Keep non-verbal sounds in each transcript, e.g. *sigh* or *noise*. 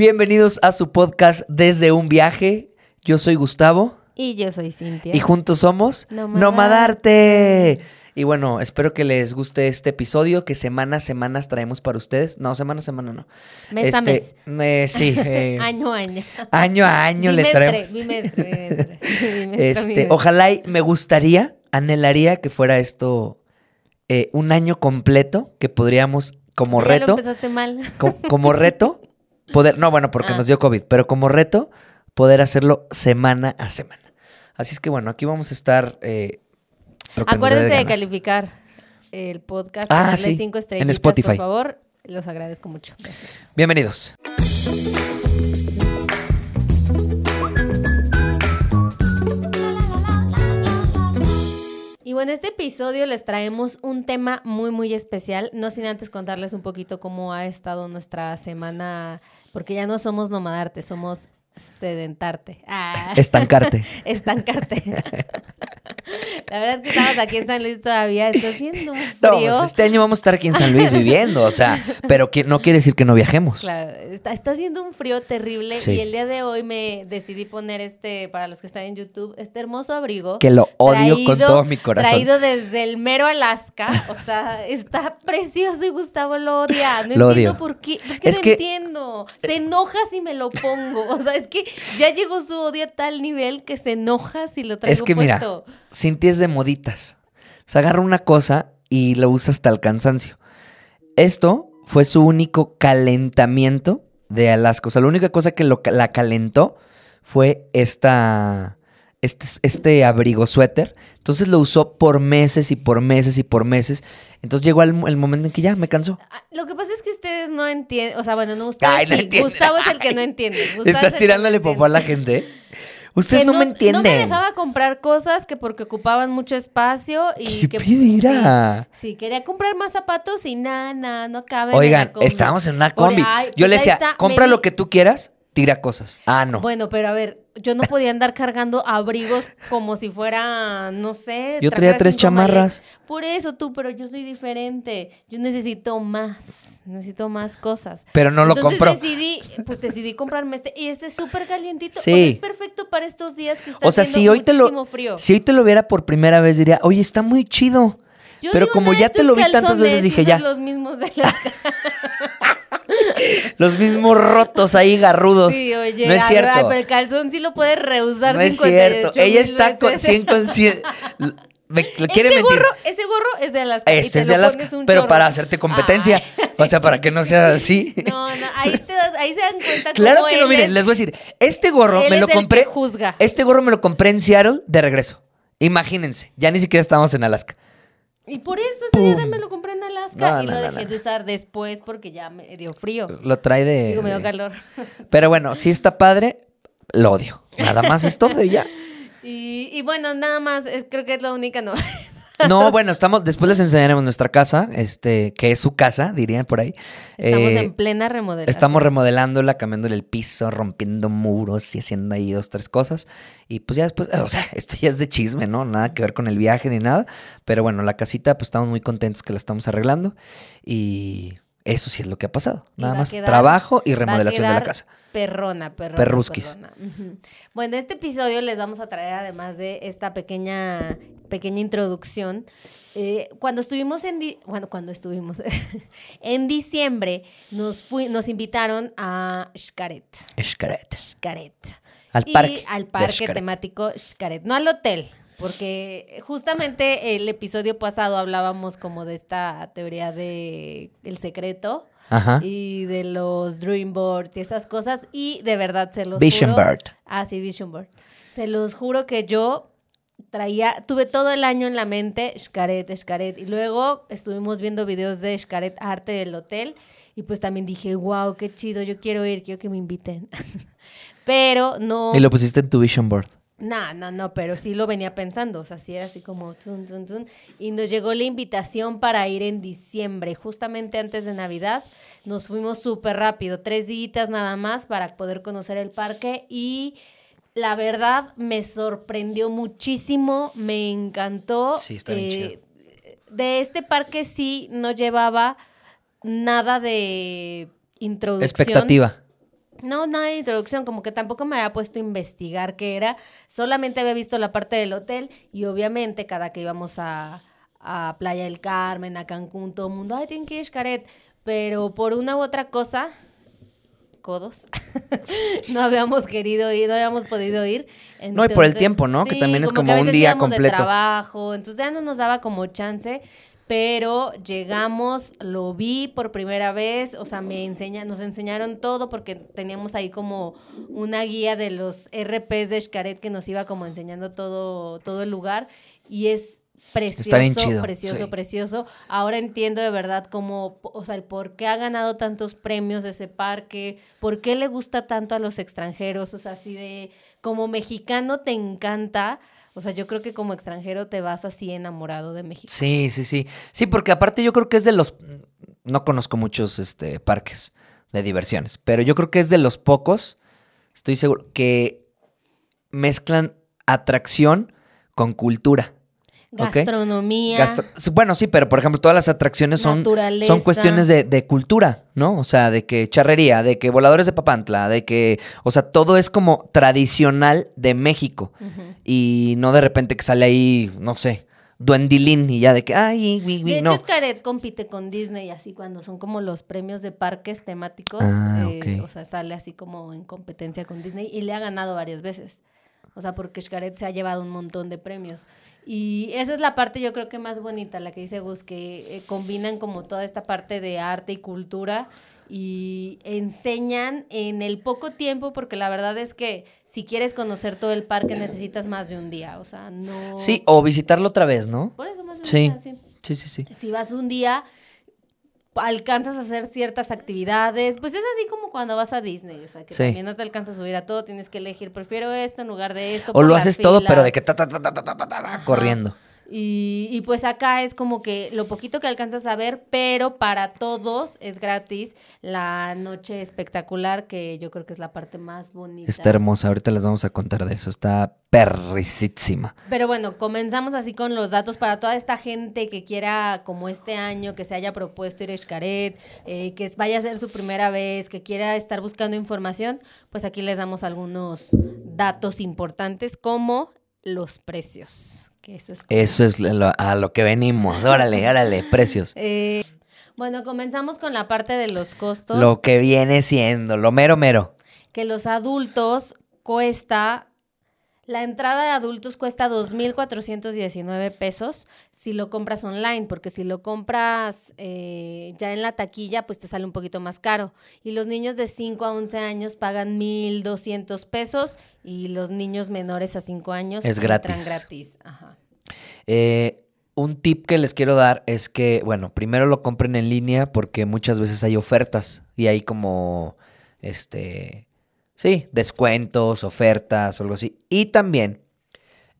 Bienvenidos a su podcast Desde un viaje. Yo soy Gustavo Y yo soy Cintia. y juntos somos Nomadarte. Nomadarte. Y bueno, espero que les guste este episodio que semana a semana traemos para ustedes. No, semana a semana no. Mes a Este, me- sí, *laughs* eh, año a año. año a año le traemos. bimestre, bimestre. Bimestre, Este, ojalá y me gustaría, anhelaría que fuera esto eh, un año completo que podríamos como Ya lo reto, empezaste mal. co- como reto, *laughs* poder, no, bueno, porque Ah. nos dio COVID, pero como reto, poder hacerlo semana a semana. Así es que bueno, aquí vamos a estar. eh, Acuérdense de calificar el podcast. Ah, darle sí, cinco en estrellitas, Spotify. Por favor, los agradezco mucho. Gracias. Bienvenidos. Y bueno, este episodio les traemos un tema muy, muy especial. No sin antes contarles un poquito cómo ha estado nuestra semana, porque ya no somos nomadarte, somos sedentarte. Ah. Estancarte. *laughs* Estancarte. *laughs* *laughs* La verdad es que estamos aquí en San Luis todavía. Está haciendo un No, frío. pues este año vamos a estar aquí en San Luis viviendo, o sea, pero que no quiere decir que no viajemos. Claro, está, está haciendo un frío terrible Sí. y el día de hoy me decidí poner este, para los que están en YouTube, este hermoso abrigo. Que lo odio con todo mi corazón. Traído desde el mero Alaska, o sea, está precioso y Gustavo lo odia. No Lo entiendo odio. por qué, es que Es no que- entiendo. Se enoja si me lo pongo, o sea, es que ya llegó su odio a tal nivel que se enoja si lo traigo Es que mira, Cintia es de moditas. Se agarra una cosa y la usa hasta el cansancio. Esto fue su único calentamiento de Alaska. O sea, la única cosa que lo, la calentó fue esta, este, este abrigo suéter. Entonces lo usó por meses y por meses y por meses. Entonces llegó el, el momento en que ya me cansó. Ah, Lo que pasa es que ustedes no entienden, o sea, bueno, no ustedes Ay, no sí. entiende. Gustavo es el que no entiende. Gustavo Estás tirándole no popó a la gente. Ustedes Que no, me entienden. No me dejaba comprar cosas que porque ocupaban mucho espacio y ¿Qué que pedirá? Sí, sí, quería comprar más zapatos y nada, nada, no cabe. en Oigan, combi. estábamos en una combi. ahí, Yo pues le decía, me compra lo que tú quieras, tira cosas. Ah, no. Bueno, pero a ver, yo no podía andar cargando abrigos como si fuera, no sé. Yo traía tres chamarras. maletas. Por eso tú, pero yo soy diferente. Yo necesito más. Necesito más cosas. Pero no lo compró. decidí, pues decidí comprarme este. Y este es súper calientito. Sí. O sea, es perfecto para estos días que está O sea, si hoy te lo frío. si hoy te lo viera por primera vez diría, "Oye, está muy chido." Yo pero como "Nah, ya te lo vi tantas veces dije, ya. los mismos de la *laughs* *laughs* *laughs* Los mismos rotos ahí garrudos. Sí, oye, no es cierto. ay, pero el calzón sí lo puedes reusar no es 58 cierto. Ella está con. 100 consciente. Me quiere ese mentir. Gorro, ese gorro es de Alaska. Este te es de Alaska, pero chorro. para hacerte competencia. Ay. O sea, para que no sea así. *laughs* No, no, ahí, te das, ahí se dan cuenta Claro cómo que no, miren, es- les voy a decir, este gorro él me es lo el compré. que juzga. Este gorro me lo compré en Seattle de regreso. Imagínense, ya ni siquiera estábamos en Alaska. Y por eso ese día me lo compré en Alaska No, y no, lo dejé de usar después porque ya me dio frío. Lo trae de. Digo, me dio calor. Pero bueno, si está padre, lo odio. Nada más es todo y ya. *laughs* Y, y bueno, nada más, es, creo que es la única no. *laughs* No, bueno, estamos, después les enseñaremos nuestra casa, este, que es su casa, dirían por ahí. Estamos Eh, en plena remodelación. Estamos remodelándola, cambiándole el piso, rompiendo muros y haciendo ahí dos, tres cosas. Y pues ya después, o sea, esto ya es de chisme, ¿no? Nada que ver con el viaje ni nada. Pero bueno, la casita, pues estamos muy contentos que la estamos arreglando. Y eso sí es lo que ha pasado. Nada más quedar- trabajo y remodelación de la casa. Perrona, perrona. Perrusquis. perrona. Bueno, este episodio les vamos a traer, además de esta pequeña, pequeña introducción, eh, cuando estuvimos en, di- bueno, cuando estuvimos *laughs* en diciembre, nos, fui, nos invitaron a Xcaret. Xcaret. Xcaret. Al Y parque. al parque temático Xcaret, no al hotel, porque justamente el episodio pasado hablábamos como de esta teoría de el secreto Ajá. y de los dream boards y esas cosas y de verdad se los Vision juro. Bird. Ah, sí, Vision Board. Se los juro que yo traía, tuve todo el año en la mente Xcaret, Xcaret y luego estuvimos viendo videos de Xcaret Arte del hotel y pues también dije, wow, qué chido, yo quiero ir, quiero que me inviten. *laughs* Pero no... Y lo pusiste en tu vision board. No, no, no, pero sí lo venía pensando, o sea, sí era así como tun, tun, tun. Y nos llegó la invitación para ir en diciembre, justamente antes de Navidad. Nos fuimos súper rápido, tres días nada más para poder conocer el parque y la verdad me sorprendió muchísimo, me encantó. Sí, está bien chido. De este parque sí no llevaba nada de introducción. Expectativa. No, nada de introducción, como que tampoco me había puesto a investigar qué era, solamente había visto la parte del hotel y obviamente cada que íbamos a, a Playa del Carmen, a Cancún, todo el mundo, ay, tienen que ir a Xcaret, pero por una u otra cosa, codos, *laughs* no habíamos querido ir, no habíamos podido ir. No, y por el tiempo, ¿no? Que también es que como a un veces día íbamos de trabajo, entonces ya no nos daba como chance. Pero llegamos, lo vi por primera vez, o sea, me enseña, nos enseñaron todo porque teníamos ahí como una guía de los RPs de Xcaret que nos iba como enseñando todo, todo el lugar y es precioso, Está bien chido, precioso, sí. precioso. Ahora entiendo de verdad cómo, o sea, el por qué ha ganado tantos premios ese parque, por qué le gusta tanto a los extranjeros, o sea, así de, como mexicano te encanta, o sea, yo creo que como extranjero te vas así enamorado de México. Sí, sí, sí. Sí, porque aparte yo creo que es de los... No conozco muchos este, parques de diversiones, pero yo creo que es de los pocos, estoy seguro, que mezclan atracción con cultura. Gastronomía. Gastro- bueno, sí, pero por ejemplo, todas las atracciones son, Naturaleza. son cuestiones de, de cultura, ¿no? O sea, de que charrería, de que voladores de Papantla, de que, o sea, todo es como tradicional de México. Y no de repente que sale ahí, no sé, duendilín y ya de que, ay, wi, wi", De no. hecho, Xcaret compite con Disney así cuando son como los premios de parques temáticos. Ah, eh. O sea, sale así como en competencia con Disney y le ha ganado varias veces. O sea, porque Xcaret se ha llevado un montón de premios. Y esa es la parte yo creo que más bonita, la que dice Gus, que eh, combinan como toda esta parte de arte y cultura y enseñan en el poco tiempo, porque la verdad es que si quieres conocer todo el parque necesitas más de un día. O sea, no... Sí, o visitarlo otra vez, ¿no? Por eso más de un Sí. día, sí Sí, sí, sí. si vas un día, alcanzas a hacer ciertas actividades. Pues es así como cuando vas a Disney, o sea, que sí. también no te alcanzas a subir a todo, tienes que elegir, prefiero esto en lugar de esto. O lo haces todo, pero de que ta, ta, ta, ta, ta, ta, ta, ta corriendo. Y, y pues acá es como que lo poquito que alcanzas a ver, pero para todos es gratis la noche espectacular, que yo creo que es la parte más bonita. Está hermosa, ahorita les vamos a contar de eso. Está perricísima. Pero bueno, comenzamos así con los datos para toda esta gente que quiera, como este año, que se haya propuesto ir a Xcaret, eh, que vaya a ser su primera vez, que quiera estar buscando información, pues aquí les damos algunos datos importantes como los precios. Que eso es como- Eso es lo- a lo que venimos. Órale, *laughs* órale, precios. Eh, bueno, comenzamos con la parte de los costos. Lo que viene siendo, lo mero mero. que los adultos cuesta, la entrada de adultos cuesta 2.419 pesos si lo compras online, porque si lo compras eh, ya en la taquilla, pues te sale un poquito más caro. Y los niños de 5 a 11 años pagan 1.200 pesos y los niños menores a 5 años Es gratis. gratis. Ajá. Eh, un tip que les quiero dar es que, bueno, primero lo compren en línea porque muchas veces hay ofertas y hay como, este, sí, descuentos, ofertas algo así. Y también,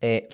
eh,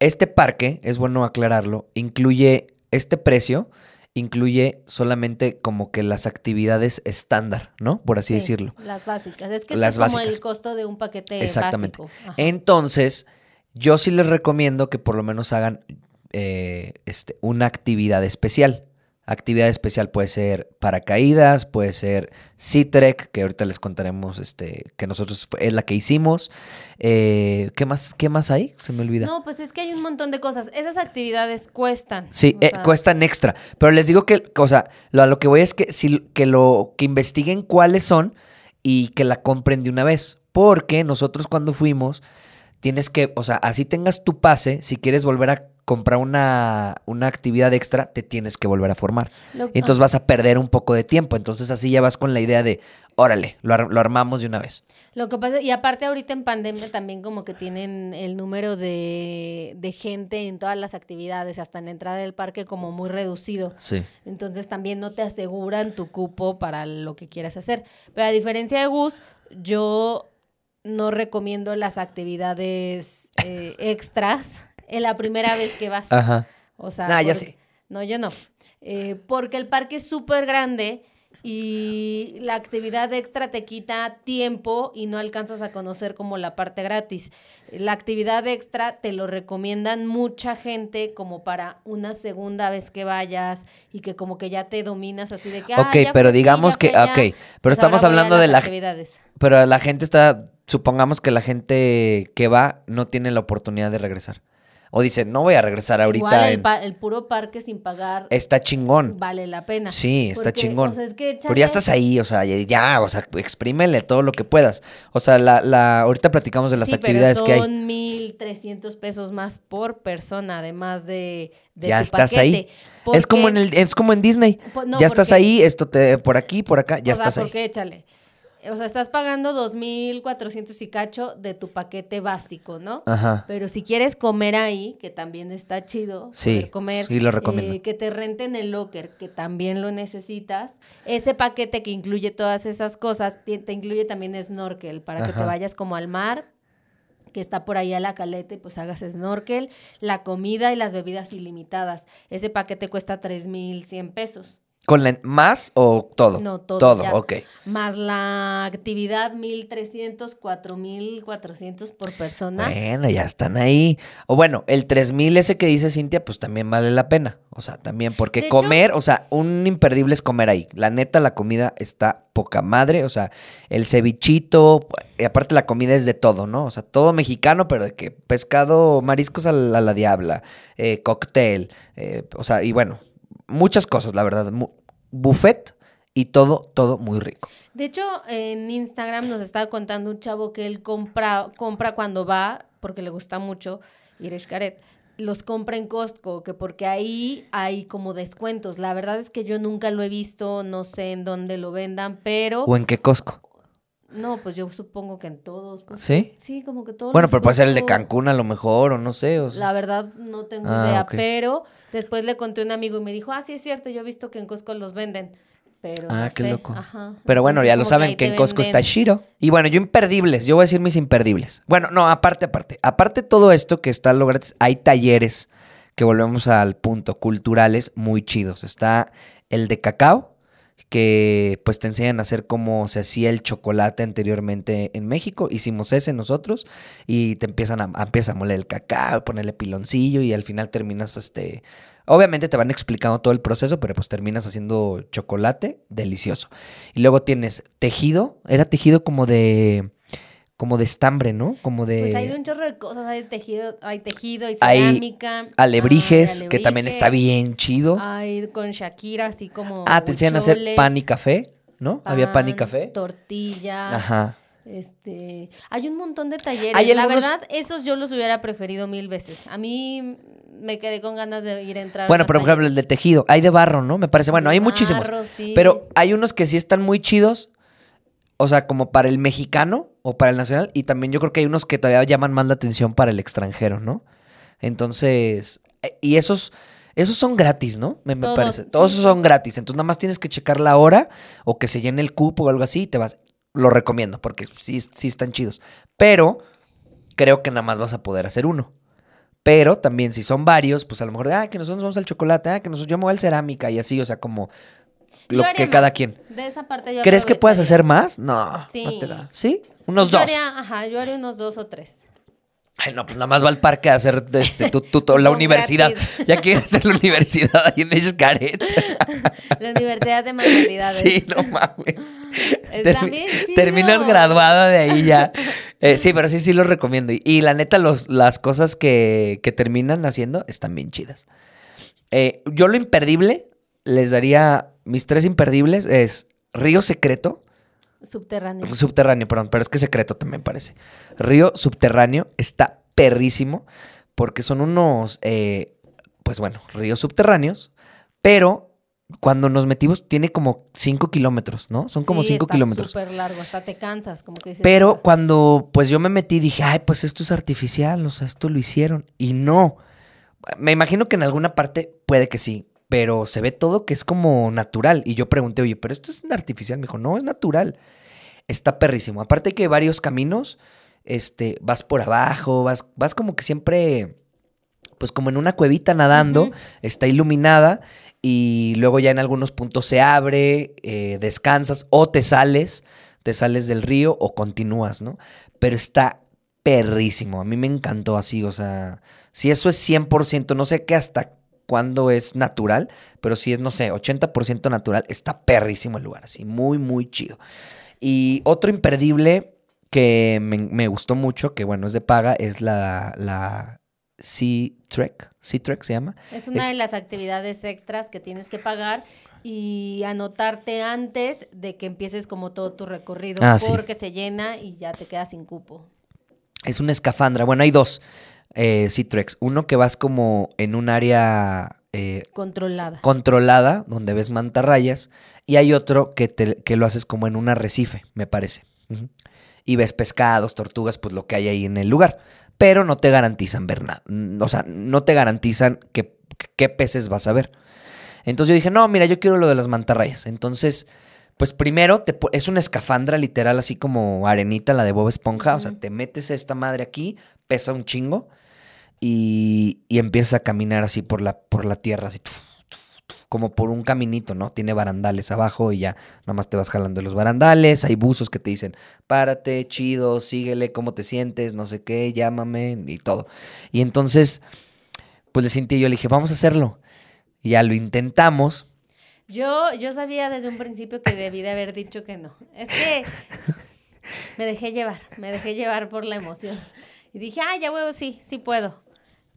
este parque, es bueno aclararlo, incluye, este precio incluye solamente como que las actividades estándar, ¿no? Por así Sí, decirlo. Las básicas. Es que Las este es como el costo de un paquete Exactamente. básico. Entonces, yo sí les recomiendo que por lo menos hagan eh, este, una actividad especial. Actividad especial puede ser paracaídas, puede ser Citrec, que ahorita les contaremos este, que nosotros es la que hicimos. Eh, ¿qué, más, ¿Qué más hay? Se me olvida. No, pues es que hay un montón de cosas. Esas actividades cuestan. Sí, eh, sea, cuestan extra. Pero les digo que, o sea, lo, a lo que voy es que, si, que, lo, que investiguen cuáles son y que la compren de una vez. Porque nosotros cuando fuimos, tienes que, o sea, así tengas tu pase, si quieres volver a comprar una, una actividad extra, te tienes que volver a formar. lo- Y entonces vas a perder un poco de tiempo. Entonces así ya vas con la idea de, órale, lo, ar- lo armamos de una vez. Lo que pasa, y aparte ahorita en pandemia también como que tienen el número de, de gente en todas las actividades, hasta en la entrada del parque como muy reducido. Sí. Entonces también no te aseguran tu cupo para lo que quieras hacer. Pero a diferencia de Gus, yo no recomiendo las actividades eh, *laughs* extras en la primera vez que vas. Ajá. O sea, Nah, ya sé. No, yo no. Eh, porque el parque es súper grande y la actividad extra te quita tiempo y no alcanzas a conocer como la parte gratis. La actividad extra te lo recomiendan mucha gente como para una segunda vez que vayas y que como que ya te dominas así de que... ah, Ok, pero aquí, digamos que, allá, ok, pero pues estamos voy a hablando de las la, actividades. pero la gente está, supongamos que la gente que va no tiene la oportunidad de regresar. O dice, no voy a regresar ahorita. Igual el, en- pa- el puro parque sin pagar Está chingón. vale la pena. Sí, está Porque, chingón. o sea, es que Pero ya estás ahí, o sea, ya, ya, o sea, exprímele todo lo que puedas. O sea, la, la, ahorita platicamos de las Sí, actividades pero que hay. son 1.300 pesos más por persona, además de, de Ya tu estás ahí. paquete. Es como Porque- en el, es como en Disney. Po- no, ya estás porque- ahí, esto te, por aquí, por acá, ya o sea, estás ahí. porque échale. O sea, estás pagando 2.400 y cacho de tu paquete básico, ¿no? Ajá. Pero si quieres comer ahí, que también está chido, Sí, poder comer, sí lo recomiendo. eh, que te renten el locker, que también lo necesitas. Ese paquete que incluye todas esas cosas, te, te incluye también snorkel, para que te vayas como al mar, que está por ahí a la caleta y pues hagas snorkel, la comida y las bebidas ilimitadas. Ese paquete cuesta 3.100 pesos. ¿Con la- más o todo? No, todo, Todo, ya. ok. Más la actividad, 1.300, 4.400 por persona. Bueno, ya están ahí. O bueno, el 3000 ese que dice Cintia, pues también vale la pena. O sea, también porque De hecho- comer, o sea, un imperdible es comer ahí. La neta, la comida está poca madre. O sea, el cevichito, y aparte la comida es de todo, ¿no? O sea, todo mexicano, pero de que pescado, mariscos a la, a la diabla, eh, cóctel, eh, o sea, y bueno, muchas cosas, la verdad. Buffet y todo, todo muy rico. De hecho, en Instagram nos estaba contando un chavo que él compra, compra cuando va, porque le gusta mucho ir a Xcaret, los compra en Costco, que porque ahí hay como descuentos. La verdad es que yo nunca lo he visto, no sé en dónde lo vendan, pero... ¿O en qué Costco? No, pues yo supongo que en todos. pues, ¿Sí? Sí, como que todos. Bueno, pero puede ser el de. Cancún a lo mejor, o no sé. O sea. La verdad no tengo Ah, idea, pero después le conté a un amigo y me dijo, ah, sí es cierto, yo he visto que en Costco los venden, pero Ah, no qué sé, loco. ajá. Pero bueno, Entonces, ya lo saben que en Costco está. Shiro. Y bueno, yo imperdibles, yo voy a decir mis imperdibles. Bueno, no, aparte, aparte. Aparte de todo esto que está lo gratis, hay talleres que volvemos al punto, culturales muy chidos. Está el de cacao, que pues te enseñan a hacer cómo se hacía el chocolate anteriormente en México. Hicimos ese nosotros y te empiezan a, empieza a moler el cacao, ponerle piloncillo y al final terminas este... Obviamente te van explicando todo el proceso, pero pues terminas haciendo chocolate delicioso. Y luego tienes tejido, era tejido como de como de estambre, ¿no? Como de Pues hay de un chorro de cosas, hay tejido, hay tejido, hay Hay cerámica. alebrijes, que también está bien chido. Hay con Shakira, así como. Ah, te enseñan a hacer pan y café, ¿no? Había pan y café. Tortillas. Ajá. Este, hay un montón de talleres. Hay La verdad, esos yo los hubiera preferido mil veces. A mí me quedé con ganas de ir a entrar. Bueno, pero por ejemplo, el de tejido, hay de barro, ¿no? Me parece. Bueno, De hay muchísimos. barro, sí. Pero hay unos que sí están muy chidos. O sea, como para el mexicano o para el nacional. Y también yo creo que hay unos que todavía llaman más la atención para el extranjero, ¿no? Entonces, eh, y esos, esos son gratis, ¿no? Me, me Todos, parece. Todos sí. son gratis. Entonces nada más tienes que checar la hora o que se llene el cupo o algo así y te vas. Lo recomiendo porque sí, sí están chidos. Pero creo que nada más vas a poder hacer uno. Pero también si son varios, pues a lo mejor, ah, que nosotros vamos al chocolate, ah, que nosotros yo me voy al cerámica y así, o sea, como Yo lo haría que cada más. quien. De esa parte yo ¿Crees que aprovecharía. hacer más? No, no Sí. te da. ¿Sí? Unos Yo dos. haría- ajá, yo haría unos dos o tres. Ay, no, pues nada más va al parque a hacer este, tu, tu- tu- la *laughs* universidad. gratis. Ya quiere hacer la universidad ahí en Xcaret. *laughs* La Universidad de Manualidades. Sí, no mames. Termi-. Terminas graduada de ahí ya. *laughs* Eh, sí, pero sí, sí lo recomiendo. Y, y la neta, los, las cosas que, que terminan haciendo están bien chidas. Eh, yo lo imperdible, les daría mis tres imperdibles, es Río Secreto. Subterráneo. Subterráneo, perdón, pero es que secreto también parece. Río Subterráneo está perrísimo porque son unos, eh, pues bueno, ríos subterráneos, pero cuando nos metimos tiene como 5 kilómetros, ¿no? Son como Sí, 5 está kilómetros. súper largo, hasta te cansas, como que dices, Pero "Ah". cuando pues yo me metí dije, ay, pues esto es artificial, o sea, esto lo hicieron. Y no. Me imagino que en alguna parte puede que sí, pero se ve todo que es como natural. Y yo pregunté, oye, pero esto es artificial. Me dijo, no, es natural. Está perrísimo. Aparte que hay varios caminos, este, vas por abajo, vas, vas como que siempre pues como en una cuevita nadando, está iluminada y luego ya en algunos puntos se abre, eh, descansas o te sales, te sales del río o continúas, ¿no? Pero está perrísimo, a mí me encantó así, o sea, si eso es 100%, no sé qué hasta cuándo es natural, pero si es, no sé, 80% natural, está perrísimo el lugar, así, muy, muy chido. Y otro imperdible que me, me gustó mucho, que bueno, es de paga, es la, la Sea Trek, Sea Trek se llama. Es una Es- de las actividades extras que tienes que pagar y anotarte antes de que empieces como todo tu recorrido Ah, sí. porque se llena y ya te quedas sin cupo. Es una escafandra. Bueno, hay dos eh, Treks. Uno que vas como en un área eh, Controlada. controlada, donde ves mantarrayas, y hay otro que, te- que lo haces como en un arrecife, me parece. Y ves pescados, tortugas, pues lo que hay ahí en el lugar. Pero no te garantizan ver nada. O sea, no te garantizan que- qué peces vas a ver. Entonces yo dije, no, mira, yo quiero lo de las mantarrayas. Entonces, pues primero te es una escafandra literal, así como arenita, la de Bob Esponja. O sea, te metes esta madre aquí, pesa un chingo, y, y empiezas a caminar así por la, por la tierra, así, como por un caminito, ¿no? Tiene barandales abajo y ya nada más te vas jalando de los barandales. Hay buzos que te dicen, párate, chido, síguele, cómo te sientes, no sé qué, llámame y todo. Y entonces, pues le sentí, yo le dije, vamos a hacerlo. Y ya lo intentamos. Yo, yo sabía desde un principio que debí de haber dicho que no. Es que *laughs* me dejé llevar, me dejé llevar por la emoción. Y dije, ah, ya huevo, sí, sí puedo.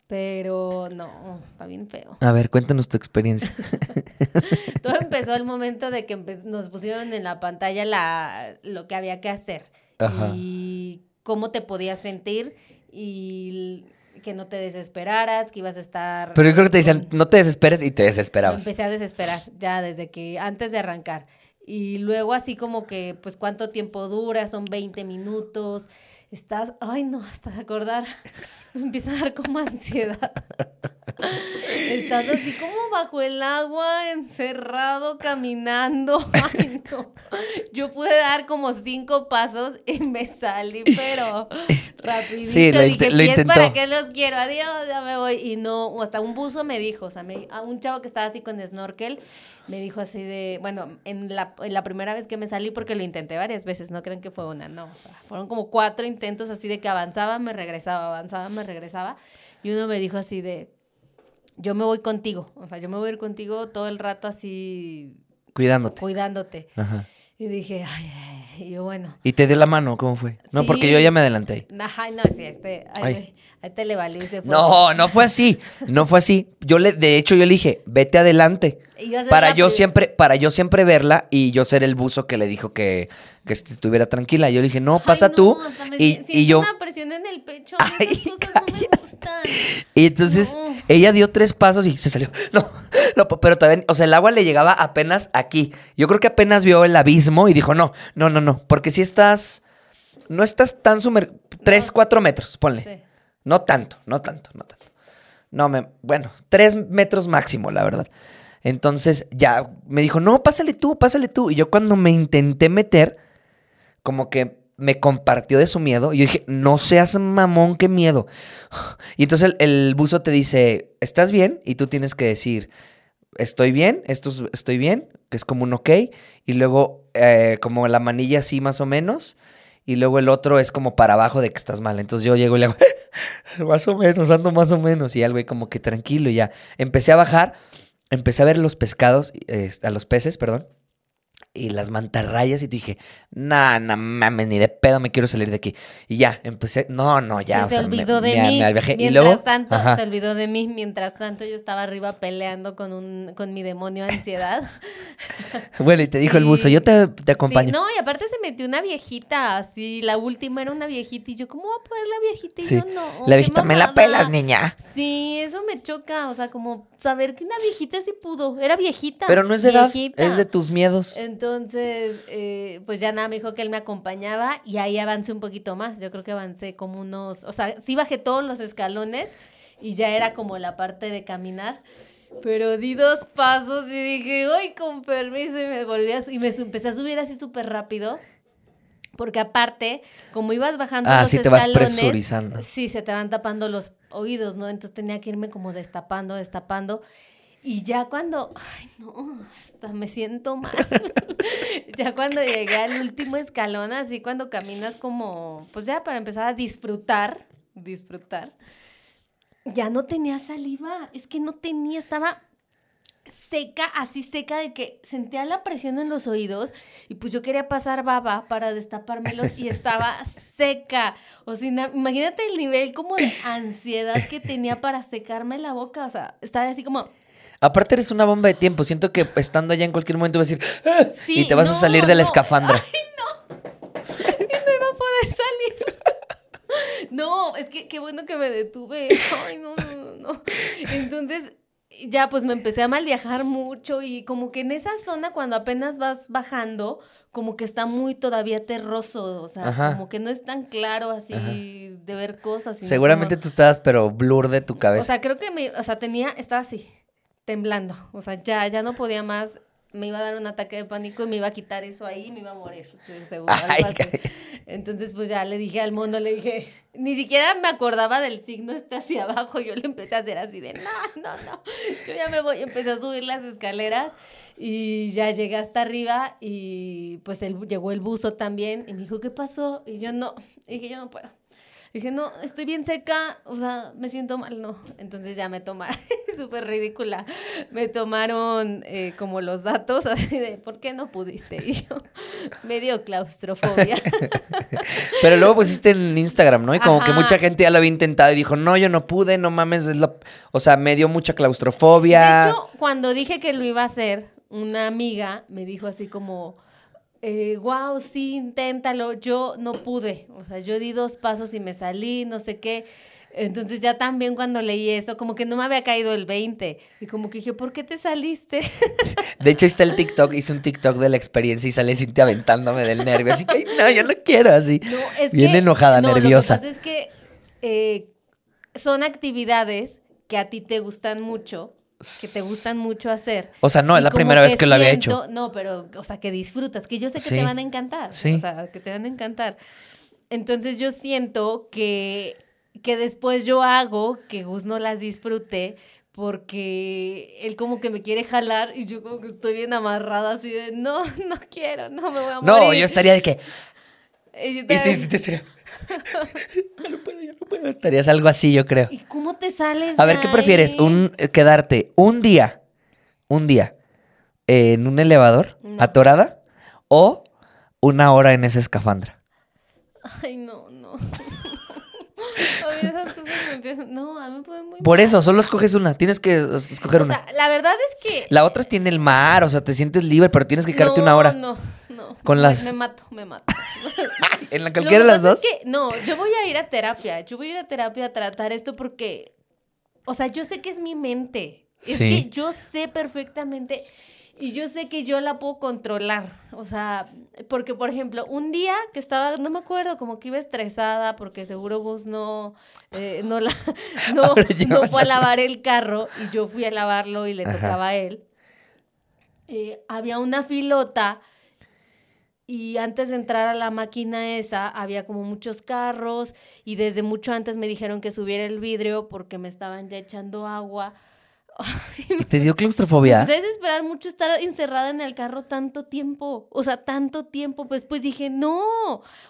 Pero no, está bien feo. A ver, cuéntanos tu experiencia. *laughs* Todo *laughs* empezó al momento de que nos pusieron en la pantalla la, lo que había que hacer. Ajá. Y cómo te podías sentir y que no te desesperaras, que ibas a estar... Pero yo creo que te decían, no te desesperes y te Me desesperabas. empecé a desesperar ya desde que antes de arrancar. Y luego así como que, pues, ¿cuánto tiempo dura? Son 20 minutos. Estás, ay no, hasta de acordar, *laughs* me empieza a dar como ansiedad. Estás así como bajo el agua, encerrado, caminando. *laughs* Ay, no. Yo pude dar como cinco pasos y me salí, pero rapidito. Sí, lo Dije, lo "Pies, intentó". ¿para qué los quiero? Adiós, ya me voy. Y no, hasta un buzo me dijo, o sea, me- a un chavo que estaba así con snorkel, me dijo así de, bueno, en la, en la primera vez que me salí, porque lo intenté varias veces, no creen que fue una, no, o sea, fueron como cuatro intentos así de que avanzaba, me regresaba, avanzaba, me regresaba. Y uno me dijo así de, yo me voy contigo, o sea, yo me voy a ir contigo todo el rato así Cuidándote. cuidándote. Ajá. Y dije, ay, ay", *laughs* y yo, bueno. ¿Y te dio la mano? ¿Cómo fue? No, porque yo ya me adelanté. Ajá, no, sí, este, Ay. ay, a este le valió y se fue. No, no fue así. No fue así. Yo le, de hecho, yo le dije, vete adelante. Para yo siempre, para yo siempre verla y yo ser el buzo que le dijo que, que est- estuviera tranquila. Yo le dije, no, Ay, pasa no, tú. Y, y yo. una presión en el pecho. *laughs* Ay, cosas no me. Y entonces No. ella dio tres pasos y se salió. *laughs* No, no, pero también, o sea, el agua le llegaba apenas aquí. Yo creo que apenas vio el abismo y dijo, no, no, no, no. Porque si estás, no estás tan sumer... Tres, No. cuatro metros, ponle. Sí. No tanto, no tanto, no tanto. No, me, bueno, tres metros máximo, la verdad. Entonces ya me dijo, no, pásale tú, pásale tú. Y yo cuando me intenté meter, como que me compartió de su miedo. Y yo dije, no seas mamón, qué miedo. Y entonces el, buzo te dice, ¿estás bien? Y tú tienes que decir, estoy bien, esto es- estoy bien, que es como un ok. Y luego eh, como la manilla así más o menos. Y luego el otro es como para abajo de que estás mal. Entonces yo llego y le hago, *laughs* más o menos, ando más o menos. Y el güey como que tranquilo y ya. Empecé a bajar, empecé a ver los pescados, eh, a los peces, perdón. Y las mantarrayas y dije, nah, no mames, ni de pedo me quiero salir de aquí. Y ya, empecé, no, no, ya. O se sea, me- olvidó de me- mí. me. Mientras y luego, tanto, ajá. se olvidó de mí. Mientras tanto, yo estaba arriba peleando con un, con mi demonio ansiedad. *laughs* Bueno, y te dijo el buzo, yo te, te acompaño. Sí, no, y aparte se metió una viejita, así, la última era una viejita, y yo, ¿cómo va a poder la viejita? Y Sí. yo, no. La viejita, me la mamada". pelas, niña. Sí, eso me choca, o sea, como saber que una viejita sí pudo, era viejita. Pero no es de edad, es de tus miedos. Entonces, eh, pues ya nada, me dijo que él me acompañaba y ahí avancé un poquito más. Yo creo que avancé como unos, o sea, sí bajé todos los escalones y ya era como la parte de caminar. Pero di dos pasos y dije, ¡ay, con permiso! Y me volví a, y me empecé a subir así súper rápido. Porque aparte, como ibas bajando Ah, los sí te vas escalones, presurizando. Sí, se te van tapando los oídos, ¿no? Entonces tenía que irme como destapando, destapando. Y ya cuando, ay no, hasta me siento mal. *laughs* ya cuando llegué al último escalón, así cuando caminas como, pues ya para empezar a disfrutar, disfrutar, ya no tenía saliva, es que no tenía, estaba seca, así seca de que sentía la presión en los oídos y pues yo quería pasar baba para destapármelos y estaba seca. O sea, na- imagínate el nivel como de ansiedad que tenía para secarme la boca, o sea, estaba así como... Aparte eres una bomba de tiempo. Siento que estando allá en cualquier momento vas a decir "Ah", Sí, y te vas a no, salir de la no. escafandra. *laughs* no iba a poder salir. *laughs* No, es que qué bueno que me detuve. Ay, no, no, no, no. Entonces, ya pues me empecé a mal viajar mucho y como que en esa zona cuando apenas vas bajando, como que está muy todavía terroso, o sea, Ajá. como que no es tan claro así Ajá. de ver cosas. Seguramente como- tú estabas, pero blur de tu cabeza. o sea, creo que me, o sea, tenía, estaba así, temblando. O sea, ya, ya no podía más. Me iba a dar un ataque de pánico y me iba a quitar eso ahí y me iba a morir, seguro. algo así. Entonces, pues ya le dije al mundo, le dije, ni siquiera me acordaba del signo este hacia abajo. Yo le empecé a hacer así de, no, no, no, yo ya me voy. Empecé a subir las escaleras y ya llegué hasta arriba y pues él, llegó el buzo también y me dijo, ¿qué pasó? Y yo no, y dije, yo no puedo. Dije, no, estoy bien seca, o sea, me siento mal, no. Entonces ya me tomaron, *laughs* súper ridícula, me tomaron eh, como los datos, *laughs* así de, ¿por qué no pudiste? Y yo, *laughs* me dio claustrofobia. Pero luego pusiste en Instagram, ¿no? Y como que mucha gente ya lo había intentado y dijo, no, yo no pude, no mames, es lo... O sea, me dio mucha claustrofobia. De hecho, cuando dije que lo iba a hacer, una amiga me dijo así como, eh, wow, sí, inténtalo, yo no pude, o sea, yo di dos pasos y me salí, no sé qué. Entonces ya también cuando leí eso, como que no me había caído el 20 y como que dije, ¿por qué te saliste? *laughs* De hecho, está el TikTok, hice un TikTok de la experiencia y sale Cintia aventándome del nervio. Así que, no, yo no quiero así. No, es Bien que, enojada, no, nerviosa. Lo que pasa es que eh, son actividades que a ti te gustan mucho, que te gustan mucho hacer. O sea, no, es la primera vez que lo había hecho. No, pero, o sea, que disfrutas, que yo sé que Sí. te van a encantar. Sí. O sea, que te van a encantar. Entonces yo siento que, que después yo hago que Gus no las disfrute porque él como que me quiere jalar y yo como que estoy bien amarrada así de, no, *laughs* no quiero, no me voy a morir. No, yo estaría de que... *laughs* Y yo Y estaba- sí, sí, te sería- *laughs* Ya no puedo, ya no puedo. Estarías algo así, yo creo. ¿Y cómo te sales? A ver, ¿qué prefieres? Un, eh, quedarte un día, un día, en un elevador, No. atorada, o una hora en esa escafandra. Ay, no, no. *laughs* esas cosas me empiezan... No, a mí me ponen muy Por mal. eso, solo escoges una. Tienes que es- escoger O una. sea, la verdad es que... La otra tiene el mar, o sea, te sientes libre, pero tienes que quedarte una hora. No, no, Con Me- las- Me mato, me mato. *laughs* ¿En la cualquiera de las dos? es que, no, yo voy a ir a terapia. Yo voy a ir a terapia a tratar esto porque, o sea, yo sé que es mi mente. Es Sí. que yo sé perfectamente y yo sé que yo la puedo controlar. O sea, porque, por ejemplo, un día que estaba, no me acuerdo, como que iba estresada porque seguro Gus no, eh, no, la, *laughs* no, no fue a a- lavar el carro y yo fui a lavarlo y le Ajá. tocaba a él. Eh, había una filota y antes de entrar a la máquina esa, había como muchos carros y desde mucho antes me dijeron que subiera el vidrio porque me estaban ya echando agua. *laughs* ¿Y ¿Te dio claustrofobia? Empecé a desesperar mucho estar encerrada en el carro tanto tiempo, o sea, tanto tiempo, pues pues dije, no,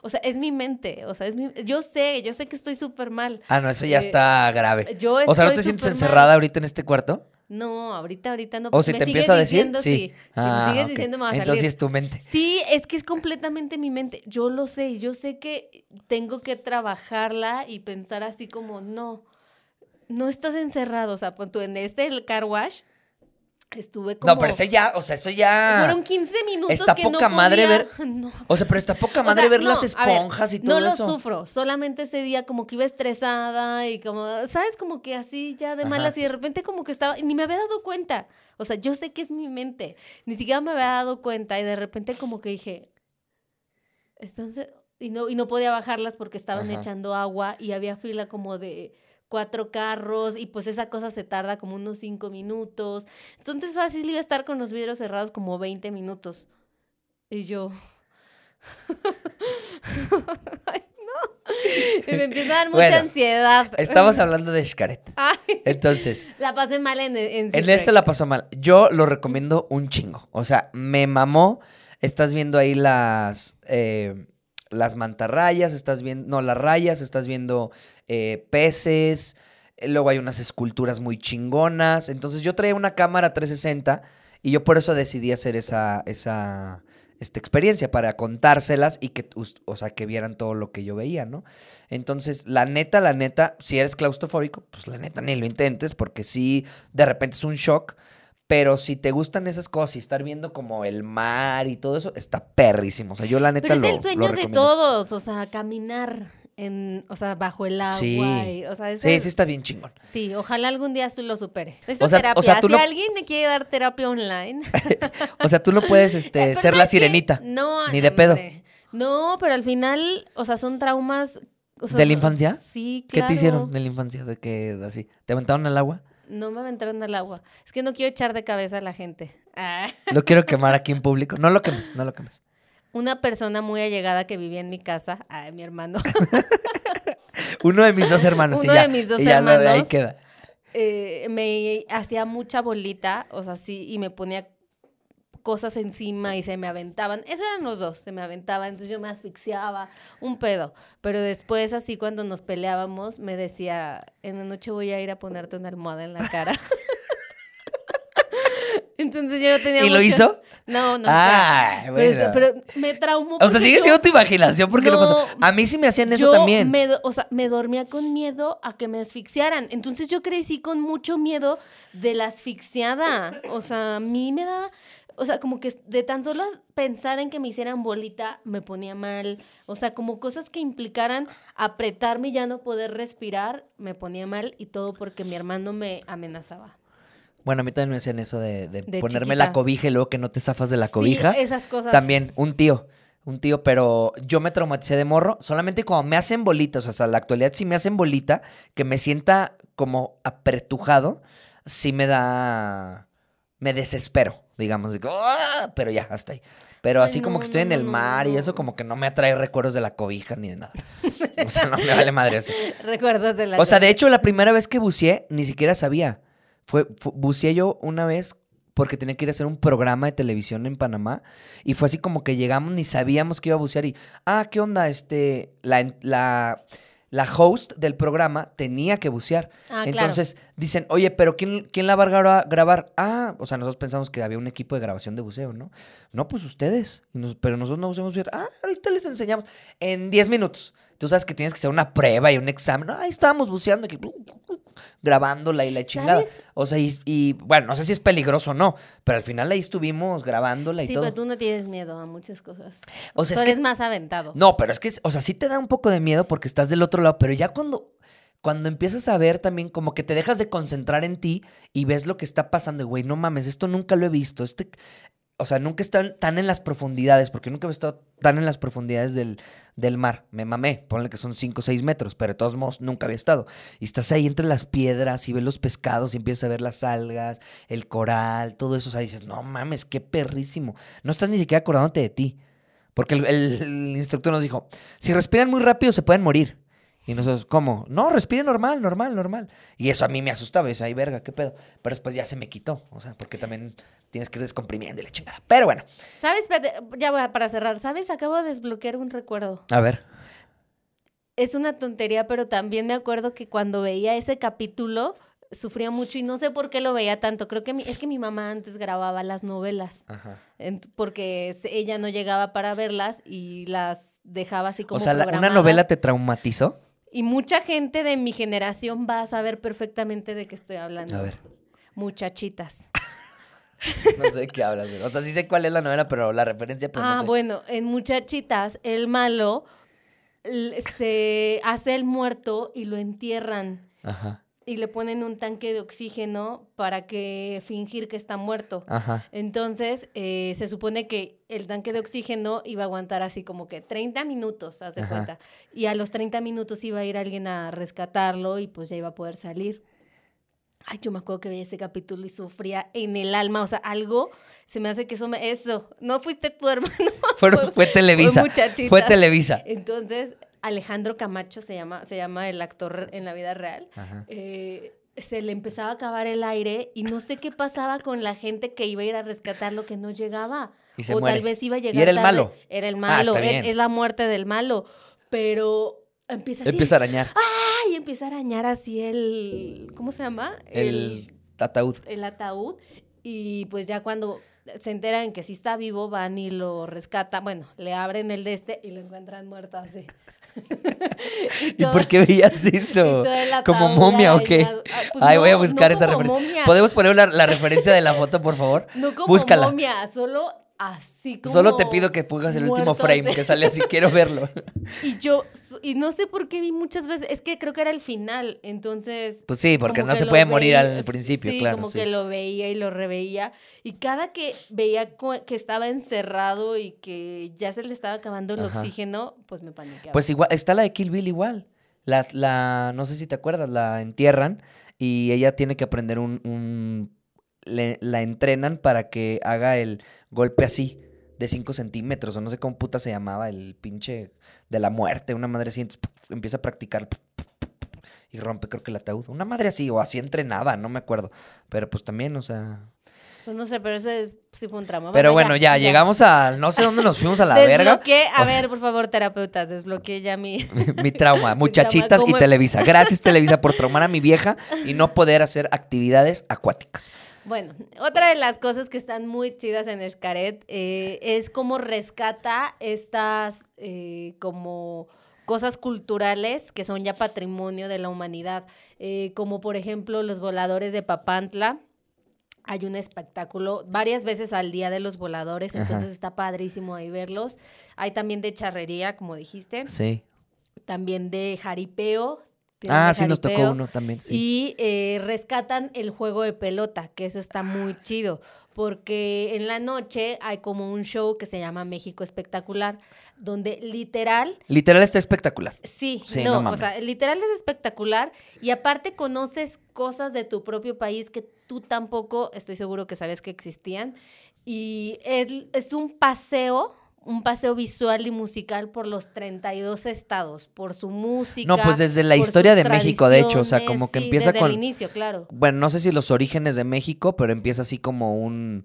o sea, es mi mente, o sea, es mi, yo sé, yo sé que estoy súper mal. Ah, no, eso ya Eh, está grave. Yo O sea, ¿no te sientes mal. encerrada ahorita en este cuarto? No, ahorita, ahorita no. ¿O si me te sigues empiezo a decir? diciendo, sí. Si Ah, me sigues ok. diciendo, me va a Entonces salir. es tu mente. Sí, es que es completamente mi mente. Yo lo sé, yo sé que tengo que trabajarla y pensar así como, no, no estás encerrado. O sea, pon tú en este, el car wash, estuve como... No, pero ese ya, o sea, eso ya... Fueron 15 minutos Está que poca no madre podía- ver- *laughs* No. O sea, pero está poca O madre sea, ver no, las ver, esponjas y todo no eso. lo sufro, solamente ese día como que iba estresada y como, ¿sabes? Como que así ya de Ajá. malas y de repente como que estaba, ni me había dado cuenta. O sea, yo sé que es mi mente, ni siquiera me había dado cuenta y de repente como que dije, están... ce-?" Y no, y no podía bajarlas porque estaban Ajá. echando agua y había fila como de cuatro carros y pues esa cosa se tarda como unos cinco minutos. Entonces fácil iba a estar con los vidrios cerrados como 20 minutos. Y yo, *laughs* Ay, no. Y me empieza a dar mucha Bueno, ansiedad. Estamos *laughs* hablando de Xcaret. Ay, Entonces, la pasé mal en, en, en eso la pasó mal. Yo lo recomiendo un chingo. O sea, me mamó. Estás viendo ahí las, eh, las mantarrayas, estás viendo, no, las rayas, estás viendo eh, peces. eh, Luego hay unas esculturas muy chingonas. Entonces yo traía una cámara 360 y yo por eso decidí hacer esa, esa esta experiencia para contárselas y que, o sea, que vieran todo lo que yo veía, ¿no? Entonces, la neta, la neta, si eres claustrofóbico, pues la neta ni lo intentes porque sí, de repente es un shock. Pero si te gustan esas cosas y estar viendo como el mar y todo eso, está perrísimo. O sea, yo la neta Pero es lo el sueño de todos, o sea, caminar en, o sea, bajo el agua. Sí. y- o sea, eso Sí, sí está bien chingón. Sí, ojalá algún día tú lo supere. Esta O sea- o terapia, sea, tú si alguien me quiere dar terapia online. *laughs* O sea, tú no puedes este, ser la ¿sabes qué? sirenita. No, ni de pedo. hombre. No, pero al final, o sea, son traumas. o sea, ¿De la infancia? Sí, ¿Qué claro. te hicieron en la infancia? ¿De que así? ¿Te aventaron al agua? No me aventaron al agua. Es que no quiero echar de cabeza a la gente. Ah. *laughs* Lo quiero quemar aquí en público. No lo quemes, no lo quemes. Una persona muy allegada que vivía en mi casa, ay, mi hermano, *laughs* Uno de mis dos hermanos. y Uno ya, de mis dos y ya lo de ahí hermanos. queda. eh, me hacía mucha bolita, o sea, sí, y me ponía cosas encima y se me aventaban. Eso eran los dos, se me aventaban, entonces yo me asfixiaba, un pedo. Pero después, así cuando nos peleábamos, me decía, en la noche voy a ir a ponerte una almohada en la cara. *laughs* entonces yo tenía ¿Y lo hizo? No, no. Ah, pero, bueno. pero me traumó. O sea, sigue yo- siendo tu imaginación porque no, No, pasó. A mí sí me hacían eso yo también. Me, o sea, me dormía con miedo a que me asfixiaran. Entonces yo crecí con mucho miedo de la asfixiada. O sea, a mí me da, o sea, como que de tan solo pensar en que me hicieran bolita me ponía mal. O sea, como cosas que implicaran apretarme y ya no poder respirar me ponía mal y todo porque mi hermano me amenazaba. Bueno, a mí también me hacían eso de, de De ponerme chiquita. la cobija y luego que no te zafas de la Sí, cobija. esas cosas. También, un tío. Un tío, pero yo me traumaticé de morro. Solamente cuando me hacen bolitas, o sea, hasta la actualidad sí me hacen bolita, que me sienta como apretujado, sí me da. Me desespero, digamos. Digo, "Ah", pero ya, hasta ahí. Pero Ay, así como que estoy en el no, mar y eso, como que no me atrae recuerdos de la cobija ni de nada. O sea, no me vale madre eso. *laughs* Recuerdas de la O sea, de hecho, la primera vez que buceé, ni siquiera sabía. Fue, fu- buceé yo una vez porque tenía que ir a hacer un programa de televisión en Panamá. Y fue así como que llegamos, ni sabíamos que iba a bucear. Y, ah, ¿qué onda? Este, la, la host del programa tenía que bucear. Ah, claro. Entonces dicen, oye, pero ¿quién, quién la va a gra- grabar? Ah, o sea, nosotros pensamos que había un equipo de grabación de buceo, ¿no? No, pues ustedes. Nos- pero nosotros no buceamos. Ah, ahorita les enseñamos. En 10 minutos. Tú sabes que tienes que hacer una prueba y un examen. Ahí estábamos buceando, aquí, grabándola y la chingada. ¿Sabes? O sea, y, y, bueno, no sé si es peligroso o no, pero al final ahí estuvimos grabándola y Sí, todo. pero tú no tienes miedo a muchas cosas. O sea, tú es que- eres más aventado. No, pero es que, o sea, sí te da un poco de miedo porque estás del otro lado, pero ya cuando, cuando empiezas a ver también como que te dejas de concentrar en ti y ves lo que está pasando, güey, no mames, esto nunca lo he visto, este, o sea, nunca están tan en las profundidades, porque nunca he estado tan en las profundidades del, del mar. Me mamé, ponle que son 5 o 6 metros, pero de todos modos nunca había estado. Y estás ahí entre las piedras y ves los pescados y empiezas a ver las algas, el coral, todo eso. O sea, dices, no mames, qué perrísimo. No estás ni siquiera acordándote de ti. Porque el, instructor nos dijo, si respiran muy rápido se pueden morir. Y nosotros, ¿cómo? No, respire normal, normal, normal. Y eso a mí me asustaba. Y decía, ay, verga, qué pedo. Pero después ya se me quitó. O sea, porque también tienes que ir descomprimiendo y la chingada. Pero bueno, ¿Sabes? Ya voy a- para cerrar. ¿Sabes? Acabo de desbloquear un recuerdo. a ver. Es una tontería, pero también me acuerdo que cuando veía ese capítulo sufría mucho y no sé por qué lo veía tanto. Creo que mi- es que mi mamá antes grababa las novelas Ajá. porque ella no llegaba para verlas y las dejaba así como O sea, la- una novela te traumatizó. Y mucha gente de mi generación va a saber perfectamente de qué estoy hablando. A ver. Muchachitas. *laughs* No sé de qué hablas. güey. O sea, sí sé cuál es la novela, pero la referencia, pero ah, no sé. bueno, en Muchachitas, el malo se hace el muerto y lo entierran Ajá. y le ponen un tanque de oxígeno para que fingir que está muerto. Ajá. Entonces, eh, se supone que el tanque de oxígeno iba a aguantar así como que 30 minutos, haz de cuenta. Y a los 30 minutos iba a ir alguien a rescatarlo y pues ya iba a poder salir. Ay, yo me acuerdo que veía ese capítulo y sufría en el alma, o sea, algo se me hace que eso me, eso, no fuiste tu *laughs* hermano. Fueron- fue Televisa. Fue Televisa. Entonces, Alejandro Camacho se llama, se llama el actor en la vida real. Ajá. eh, se le empezaba a acabar el aire y no sé qué pasaba con la gente que iba a ir a rescatar lo que no llegaba. Y se o muere. tal vez iba a ¿Y llegar era el tarde. malo? Era el Ah, malo, es- la muerte del malo. Pero empieza así. Empieza a arañar. ¡Ay! Empieza a arañar así el. ¿Cómo se llama? El ataúd. el ataúd. Y pues ya cuando se enteran que sí está vivo, van y lo rescatan. Bueno, le abren el de este y lo encuentran muerto así. *laughs* ¿Y todo- por qué veías eso? ¿Como momia o qué? Ah, pues Ay, voy a buscar no esa referencia. ¿Podemos poner la, la referencia de la foto, por favor? No como Búscala. momia, solo así como. Solo te pido que pongas el último frame que sale así, quiero verlo. *laughs* Y yo, y no sé por qué vi muchas veces, es que creo que era el final, entonces... Pues sí, porque no se puede morir al principio, sí, claro. como sí. que lo veía y lo reveía. Y cada que veía que estaba encerrado y que ya se le estaba acabando el Ajá. oxígeno, pues me paniqueaba. Pues igual, está la de Kill Bill igual. La, la, no sé si te acuerdas, la entierran y ella tiene que aprender un, un- le- la entrenan para que haga el golpe así, de 5 centímetros, o no sé cómo puta se llamaba, el pinche de la muerte, una madre así, entonces, empieza a practicar y rompe creo que el ataúd. Una madre así, o así entrenaba, no me acuerdo. Pero pues también, o sea... Pues no sé, pero ese sí fue un tramo. Pero bueno, ya, llegamos a... No sé dónde nos fuimos a la *laughs* verga. Desbloqueé, a sea- ver, por favor, terapeutas, desbloqueé ya mi... *laughs* mi trauma, *laughs* muchachitas y ¿cómo- Televisa. Gracias Televisa por traumar a mi vieja y no poder hacer actividades acuáticas. Bueno, otra de las cosas que están muy chidas en Xcaret eh, es cómo rescata estas eh, como cosas culturales que son ya patrimonio de la humanidad, Eh, como por ejemplo los voladores de Papantla. Hay un espectáculo varias veces al día de los voladores, Ajá. entonces está padrísimo ahí verlos. Hay también de charrería, como dijiste, Sí. también de jaripeo. Ah, de sí nos tocó uno también, sí. Y eh, rescatan el juego de pelota, que eso está muy chido, porque en la noche hay como un show que se llama México Espectacular, donde literal, Literal está espectacular. sí, Sí, no no, o sea, literal es espectacular y aparte conoces cosas de tu propio país que tú tampoco, estoy seguro que sabes que existían, y es, es un paseo. Un paseo visual y musical por los 32 estados, por su música. No, pues desde la historia de México, de hecho, o sea, como que sí, empieza desde con- el inicio, claro. Bueno, no sé si los orígenes de México, pero empieza así como un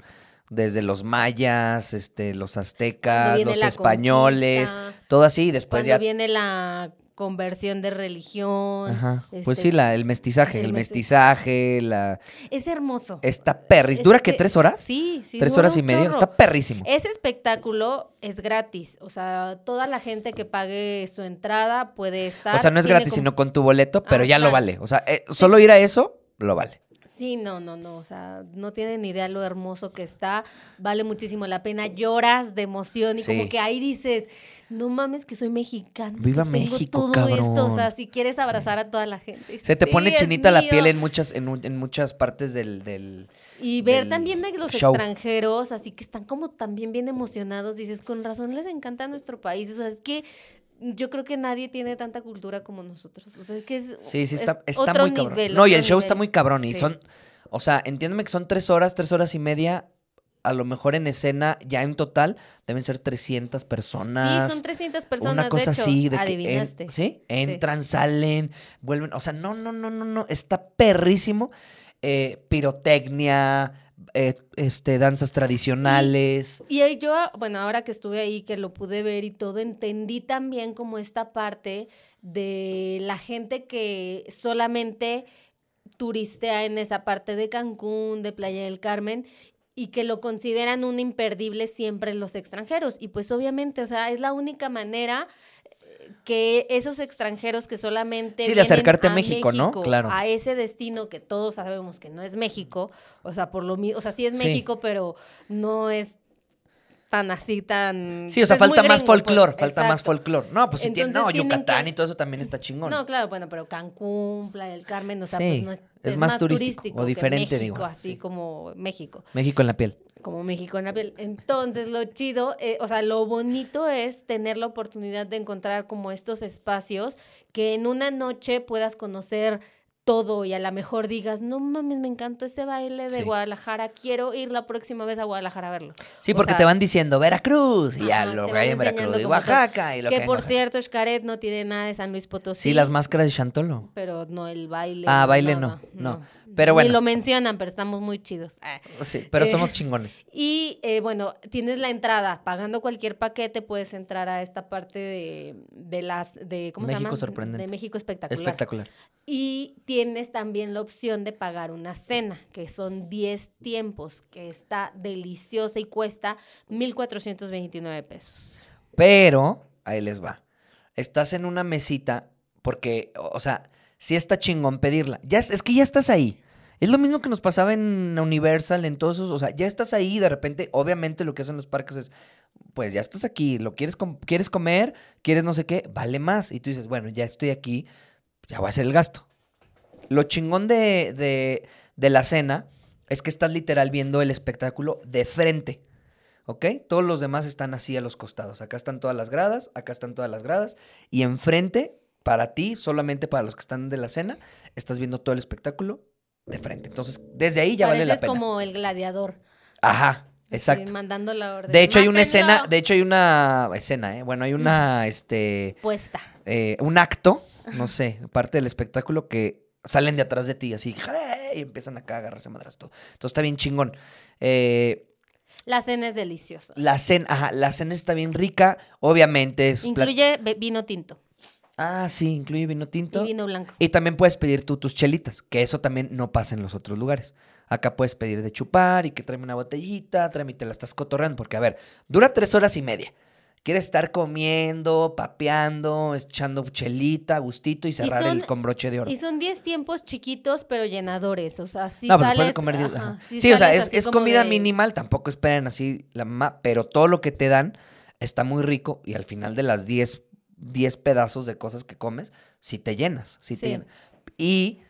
desde los mayas, este, los aztecas, los españoles, todo así, y después cuando ya viene la conversión de religión. Ajá. Pues este, sí, la, el mestizaje, el, el mesti- mestizaje, la Es hermoso. está perris. ¿Dura qué? Este, ¿Tres horas? Sí, sí. ¿Tres horas y media? chorro. Está perrísimo. Ese espectáculo es gratis. O sea, toda la gente que pague su entrada puede estar. O sea, no es gratis, como- sino con tu boleto, pero Ah, ya lo vale. O sea, eh, solo ir a eso, lo vale. Sí, no, no, no. O sea, no tienen ni idea lo hermoso que está. Vale muchísimo la pena. Lloras de emoción y Sí. como que ahí dices, no mames que soy mexicano. Viva tengo México, todo esto. O cabrón. sea, si quieres abrazar a toda la gente. Se te Sí, pone chinita la mío. piel en muchas, en, muchas partes del, del- Y ver del también de los show. extranjeros, así que están como también bien emocionados, dices, con razón les encanta nuestro país, o sea, es que yo creo que nadie tiene tanta cultura como nosotros, o sea, es que es Sí, sí, es está, está otro muy cabrón. nivel, no, y el show está muy cabrón. Y Sí. son, o sea, entiéndeme que son tres horas, tres horas y media. A lo mejor en escena, ya en total, deben ser 300 personas. Sí, son 300 personas, Una cosa de hecho, así de que en- adivinaste. ¿sí? Entran, salen, vuelven. O sea, no, no, no, no, no. Está perrísimo. Eh, pirotecnia, eh, este, danzas tradicionales. Y ahí yo, bueno, ahora que estuve ahí, que lo pude ver y todo, entendí también como esta parte de la gente que solamente turistea en esa parte de Cancún, de Playa del Carmen, y que lo consideran un imperdible siempre los extranjeros. Y pues obviamente, o sea, es la única manera que esos extranjeros que solamente Sí, de acercarte a México, ¿no? Claro. a ese destino que todos sabemos que no es México, o sea, por lo mismo, o sea, sí es Sí. México, pero no es tan así, tan... Sí, o sea, es muy falta más pues, folclore, falta más folclore. No, pues sí, tiene, Entonces no, Yucatán que- y todo eso también está chingón. No, claro, bueno, pero Cancún, Playa del Carmen, o sea, Sí, pues no es, es más turístico, o que diferente, México, digo, así sí. como México, México en la piel. como México en la piel. Entonces, lo chido, eh, o sea, lo bonito es tener la oportunidad de encontrar como estos espacios que en una noche puedas conocer todo y a lo mejor digas, no mames, me encantó ese baile de Sí. Guadalajara, quiero ir la próxima vez a Guadalajara a verlo. Sí, O porque sea, te van diciendo Veracruz y ajá, lo que hay en Veracruz y. Oaxaca y lo que, Que en por cierto, Xcaret no tiene nada de San Luis Potosí. Sí, las máscaras de Chantolo. Pero no el baile. Ah, baile nada, no, no. Pero bueno. Ni lo mencionan, pero estamos muy chidos. Ah. Sí, pero Eh, somos chingones. *laughs* Y eh, bueno, tienes la entrada. Pagando cualquier paquete puedes entrar a esta parte de, de las... De, ¿Cómo se México llama? sorprendente. De México espectacular. Espectacular. Y tienes también la opción de pagar una cena, que son 10 tiempos, que está deliciosa y cuesta 1,429 pesos. Pero, ahí les va. Estás en una mesita porque, o sea, sí está chingón pedirla. Ya, es que ya estás ahí. Es lo mismo que nos pasaba en Universal, en todos esos, o sea, ya estás ahí y de repente, obviamente lo que hacen los parques es, pues ya estás aquí, lo quieres, quieres comer, quieres no sé qué, vale más. Y tú dices, bueno, ya estoy aquí, ya voy a hacer el gasto. Lo chingón de, de, de la cena es que estás literal viendo el espectáculo de frente. ¿Ok? Todos los demás están así a los costados. Acá están todas las gradas, acá están todas las gradas. Y enfrente, para ti, solamente para los que están de la cena, estás viendo todo el espectáculo de frente. Entonces, desde ahí ya vale la pena. como el gladiador. Ajá, exacto. mandando la orden. De hecho, hay una escena, de hecho, hay una escena, ¿eh? Bueno, hay una, *laughs* este, Puesta. eh, un acto, no sé, parte del espectáculo que salen de atrás de ti, así, ¡hey! y empiezan acá a agarrarse madras todo. Entonces está bien chingón. Eh, La cena es deliciosa. la cena, ajá, la cena está bien rica, obviamente es... Incluye vino tinto Ah, sí, incluye vino tinto. y vino blanco. Y también puedes pedir tú tus chelitas, que eso también no pasa en los otros lugares. Acá puedes pedir de chupar y que tráeme una botellita, tráeme y te la estás cotorreando, porque a ver, dura tres horas y media. Quieres estar comiendo, papeando, echando chelita, gustito y cerrar son- el con broche de oro. Y son 10 tiempos chiquitos, pero llenadores. O sea, si no, pues sales... puedes comer. ajá, ajá. sí Sí, o sea, es, comida de- minimal, tampoco esperen así la mamá, pero todo lo que te dan está muy rico y al final de las 10, 10 pedazos de cosas que comes, sí te llenas, sí, te Sí. llenas. Y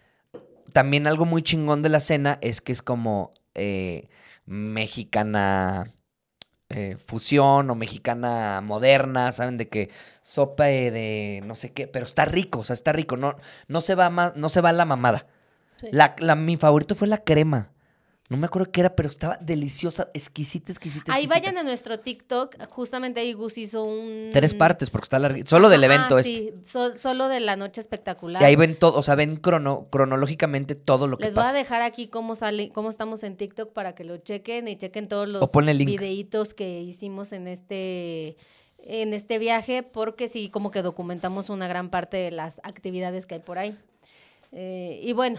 también algo muy chingón de la cena es que es como eh, mexicana eh, fusión o mexicana moderna, ¿saben? De que sopa de no sé qué, pero está rico, o sea, está rico, no, no, se, va ma- no se va la mamada. Sí. La, la- mi favorito fue la crema. No me acuerdo qué era, pero estaba deliciosa, exquisita, exquisita. Ahí exquisita. vayan a nuestro TikTok. Justamente ahí Gus hizo un... Tres partes, porque está larga. Solo del Ajá, evento este. sí, so- solo de la noche espectacular. Y ahí ven todo, o sea, ven crono, cronológicamente todo lo que Les voy pasa. a dejar aquí cómo sale, cómo estamos en TikTok para que lo chequen y chequen todos los videitos que hicimos en este en este viaje, porque sí, como que documentamos una gran parte de las actividades que hay por ahí. Eh, y bueno,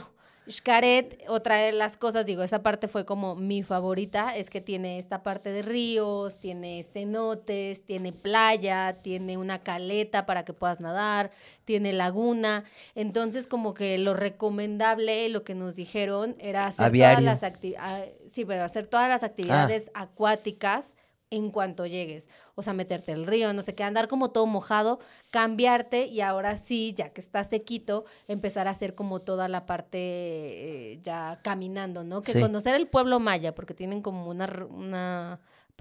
Xcaret, otra de las cosas, digo, esa parte fue como mi favorita, es que tiene esta parte de ríos, tiene cenotes, tiene playa, tiene una caleta para que puedas nadar, tiene laguna. Entonces, como que lo recomendable, lo que nos dijeron, era hacer Aviario. todas las actividades, sí, pero hacer todas las actividades acuáticas en cuanto llegues. O sea, meterte al río, no sé qué, andar como todo mojado, cambiarte y ahora sí, ya que está sequito, empezar a hacer como toda la parte eh, ya caminando, ¿no? Que Sí. conocer el pueblo maya, porque tienen como una, una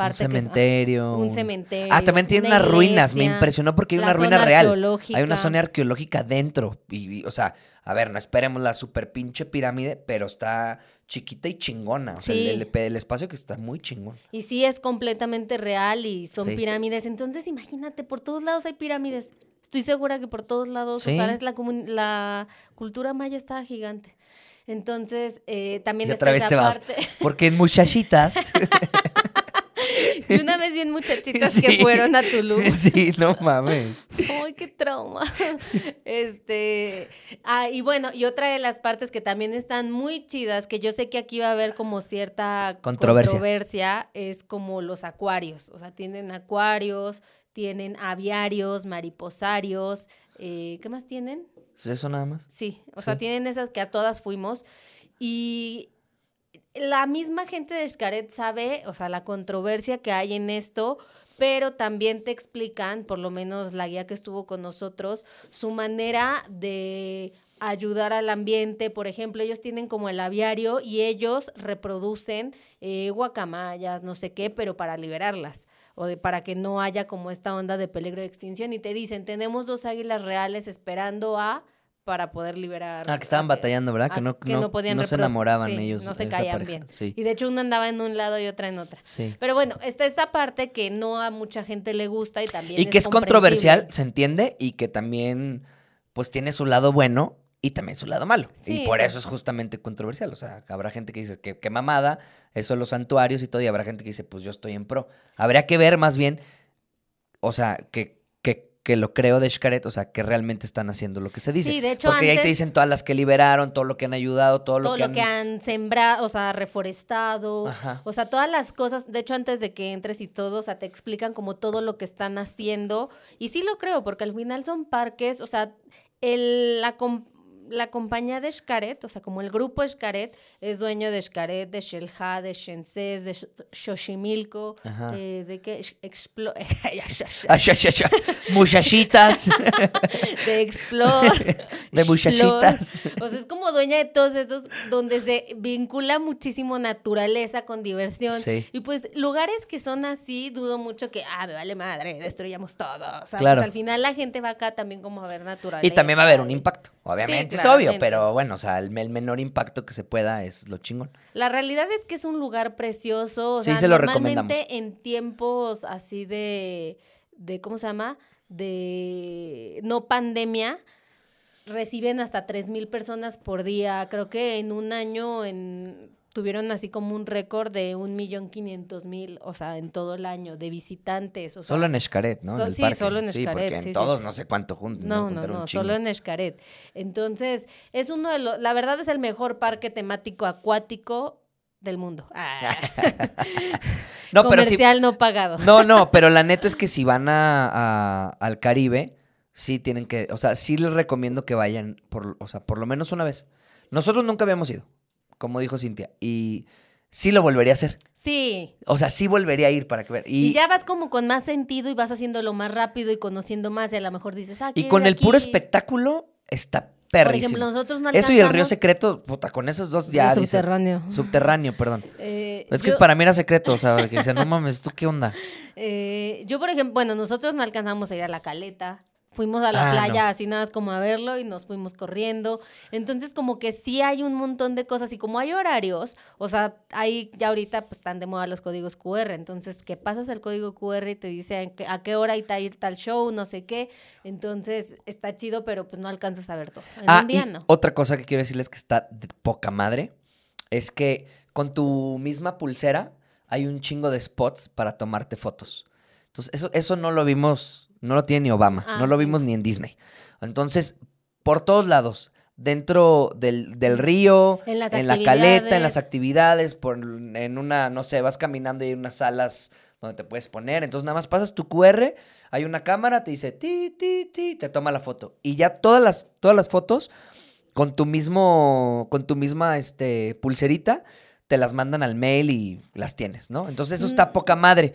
parte un ah, cementerio. un cementerio. Ah, también tiene una unas ruinas. Me impresionó porque hay una ruina real. Hay una zona arqueológica dentro. Y, y, o sea, a ver, no esperemos la super pinche pirámide, pero está chiquita y chingona. O sea, Sí. el, el- el espacio que está muy chingón. Y sí es completamente real y son Sí. pirámides. Entonces, imagínate, por todos lados hay pirámides. Estoy segura que por todos lados, o sea, es la, la cultura maya está gigante. Entonces, eh, también Y está otra vez esa te vas. parte. Porque en muchachitas. *laughs* Y una vez vi en muchachitas *laughs* Sí. que fueron a Tulum. *laughs* sí, no mames. *laughs* ¡Ay, qué trauma! Este, ah, y bueno, y otra de las partes que también están muy chidas, que yo sé que aquí va a haber como cierta Controversia. controversia, es como los acuarios. O sea, tienen acuarios, tienen aviarios, mariposarios, eh, ¿qué más tienen? Eso nada más. Sí, o sea, tienen esas que a todas fuimos. Y la misma gente de Xcaret sabe, o sea, la controversia que hay en esto, pero también te explican, por lo menos la guía que estuvo con nosotros, su manera de ayudar al ambiente. Por ejemplo, ellos tienen como el aviario y ellos reproducen eh, guacamayas, no sé qué, pero para liberarlas o de, para que no haya como esta onda de peligro de extinción. Y te dicen, tenemos dos águilas reales esperando a para poder liberar. Ah, que estaban a- batallando, ¿verdad? a- Que no, que no, no podían no se enamoraban sí, ellos. no se caían bien. Sí, Y de hecho uno andaba en un lado y otra en otra. sí. Pero bueno, está esta parte que no a mucha gente le gusta y también Y que es controversial, se entiende, y que también, pues, tiene su lado bueno y también su lado malo. Sí, y por eso es justamente controversial. O sea, habrá gente que dice que qué mamada, eso los santuarios y todo, y habrá gente que dice, pues yo estoy en pro. Habría que ver más bien, o sea, que, que, que lo creo de Xcaret, o sea, que realmente están haciendo lo que se dice. Sí, de hecho, Porque ahí te antes- dicen todas las que liberaron, todo lo que han ayudado, todo lo todo que lo han... que han sembrado, o sea, reforestado, Ajá. o sea, todas las cosas, de hecho, antes de que entres y todo, o sea, te explican como todo lo que están haciendo, y sí lo creo, porque al final son parques, o sea, el, la, la compañía de Xcaret, o sea, como el grupo Xcaret, es dueño de Xcaret, de Xelha, de Shenzés, de Xo- Xochimilco, eh, de que Explo-. Muchachitas, de Explore, de muchachitas. O sea, es como dueña de todos esos donde se vincula muchísimo naturaleza con diversión. Sí. Y pues lugares que son así, dudo mucho que, ah, me vale madre, destruyamos todo. O sea, Claro. pues al final la gente va acá también como a ver naturaleza. Y también va a haber un impacto. Obviamente es obvio, pero bueno, o sea, el, el menor impacto que se pueda es lo chingón. La realidad es que es un lugar precioso. O Sí, sea, se lo normalmente en tiempos así de, de, ¿cómo se llama? De no pandemia, reciben hasta 3 mil personas por día. Creo que en un año en, tuvieron así como un récord de un millón quinientos mil, o sea, en todo el año, de visitantes. O sea, Solo en Xcaret, ¿no? so- en el sí, parque. solo en Sí, Xcaret, porque en sí, sí, todos sí. no sé cuánto juntan. No, no, no, solo en Xcaret. Entonces, es uno de los, la verdad es el mejor parque temático acuático del mundo. Ah. *laughs* *laughs* No, pero sí. Comercial no pagado. No, no, pero la neta es que si van a, a- al Caribe, sí tienen que, o sea, sí les recomiendo que vayan, por, o sea, por lo menos una vez. Nosotros nunca habíamos ido, como dijo Cintia, y sí lo volvería a hacer. Sí. O sea, sí volvería a ir para que ver. Y, Y, ya vas como con más sentido y vas haciéndolo más rápido y conociendo más y a lo mejor dices, ah, y con el puro espectáculo está Por perrísimo. ejemplo, nosotros no Eso y el río alcanzamos- secreto, puta, con esos dos ya dices- subterráneo. subterráneo, perdón. Eh, Es que yo- para mí era secreto, o sea, que dicen, no mames, ¿tú qué onda? *laughs* Eh, yo, por ejemplo, bueno, nosotros no alcanzamos a ir a la caleta. Fuimos a la Ah, playa no. así nada más como a verlo y nos fuimos corriendo. Entonces, como que sí hay un montón de cosas y como hay horarios, o sea, hay ya ahorita pues están de moda los códigos QR. Entonces, que pasas el código QR y te dice a qué, a qué hora hay tal, tal show, no sé qué. Entonces, está chido, pero pues no alcanzas a ver todo. En Ah, un día y no. otra cosa que quiero decirles que está de poca madre es que con tu misma pulsera hay un chingo de spots para tomarte fotos. Entonces, eso, eso no lo vimos, no lo tiene ni Obama, Ah, no lo sí. vimos ni en Disney. Entonces, por todos lados, dentro del, del río, En la caleta, en las actividades. actividades, por, en una, no sé, vas caminando y hay unas salas donde te puedes poner. Entonces nada más pasas tu QR, hay una cámara, te dice ti, ti, ti, te toma la foto. Y ya todas las, todas las fotos con tu mismo, con tu misma este, pulserita, te las mandan al mail y las tienes, ¿no? Entonces eso está Mm. poca madre.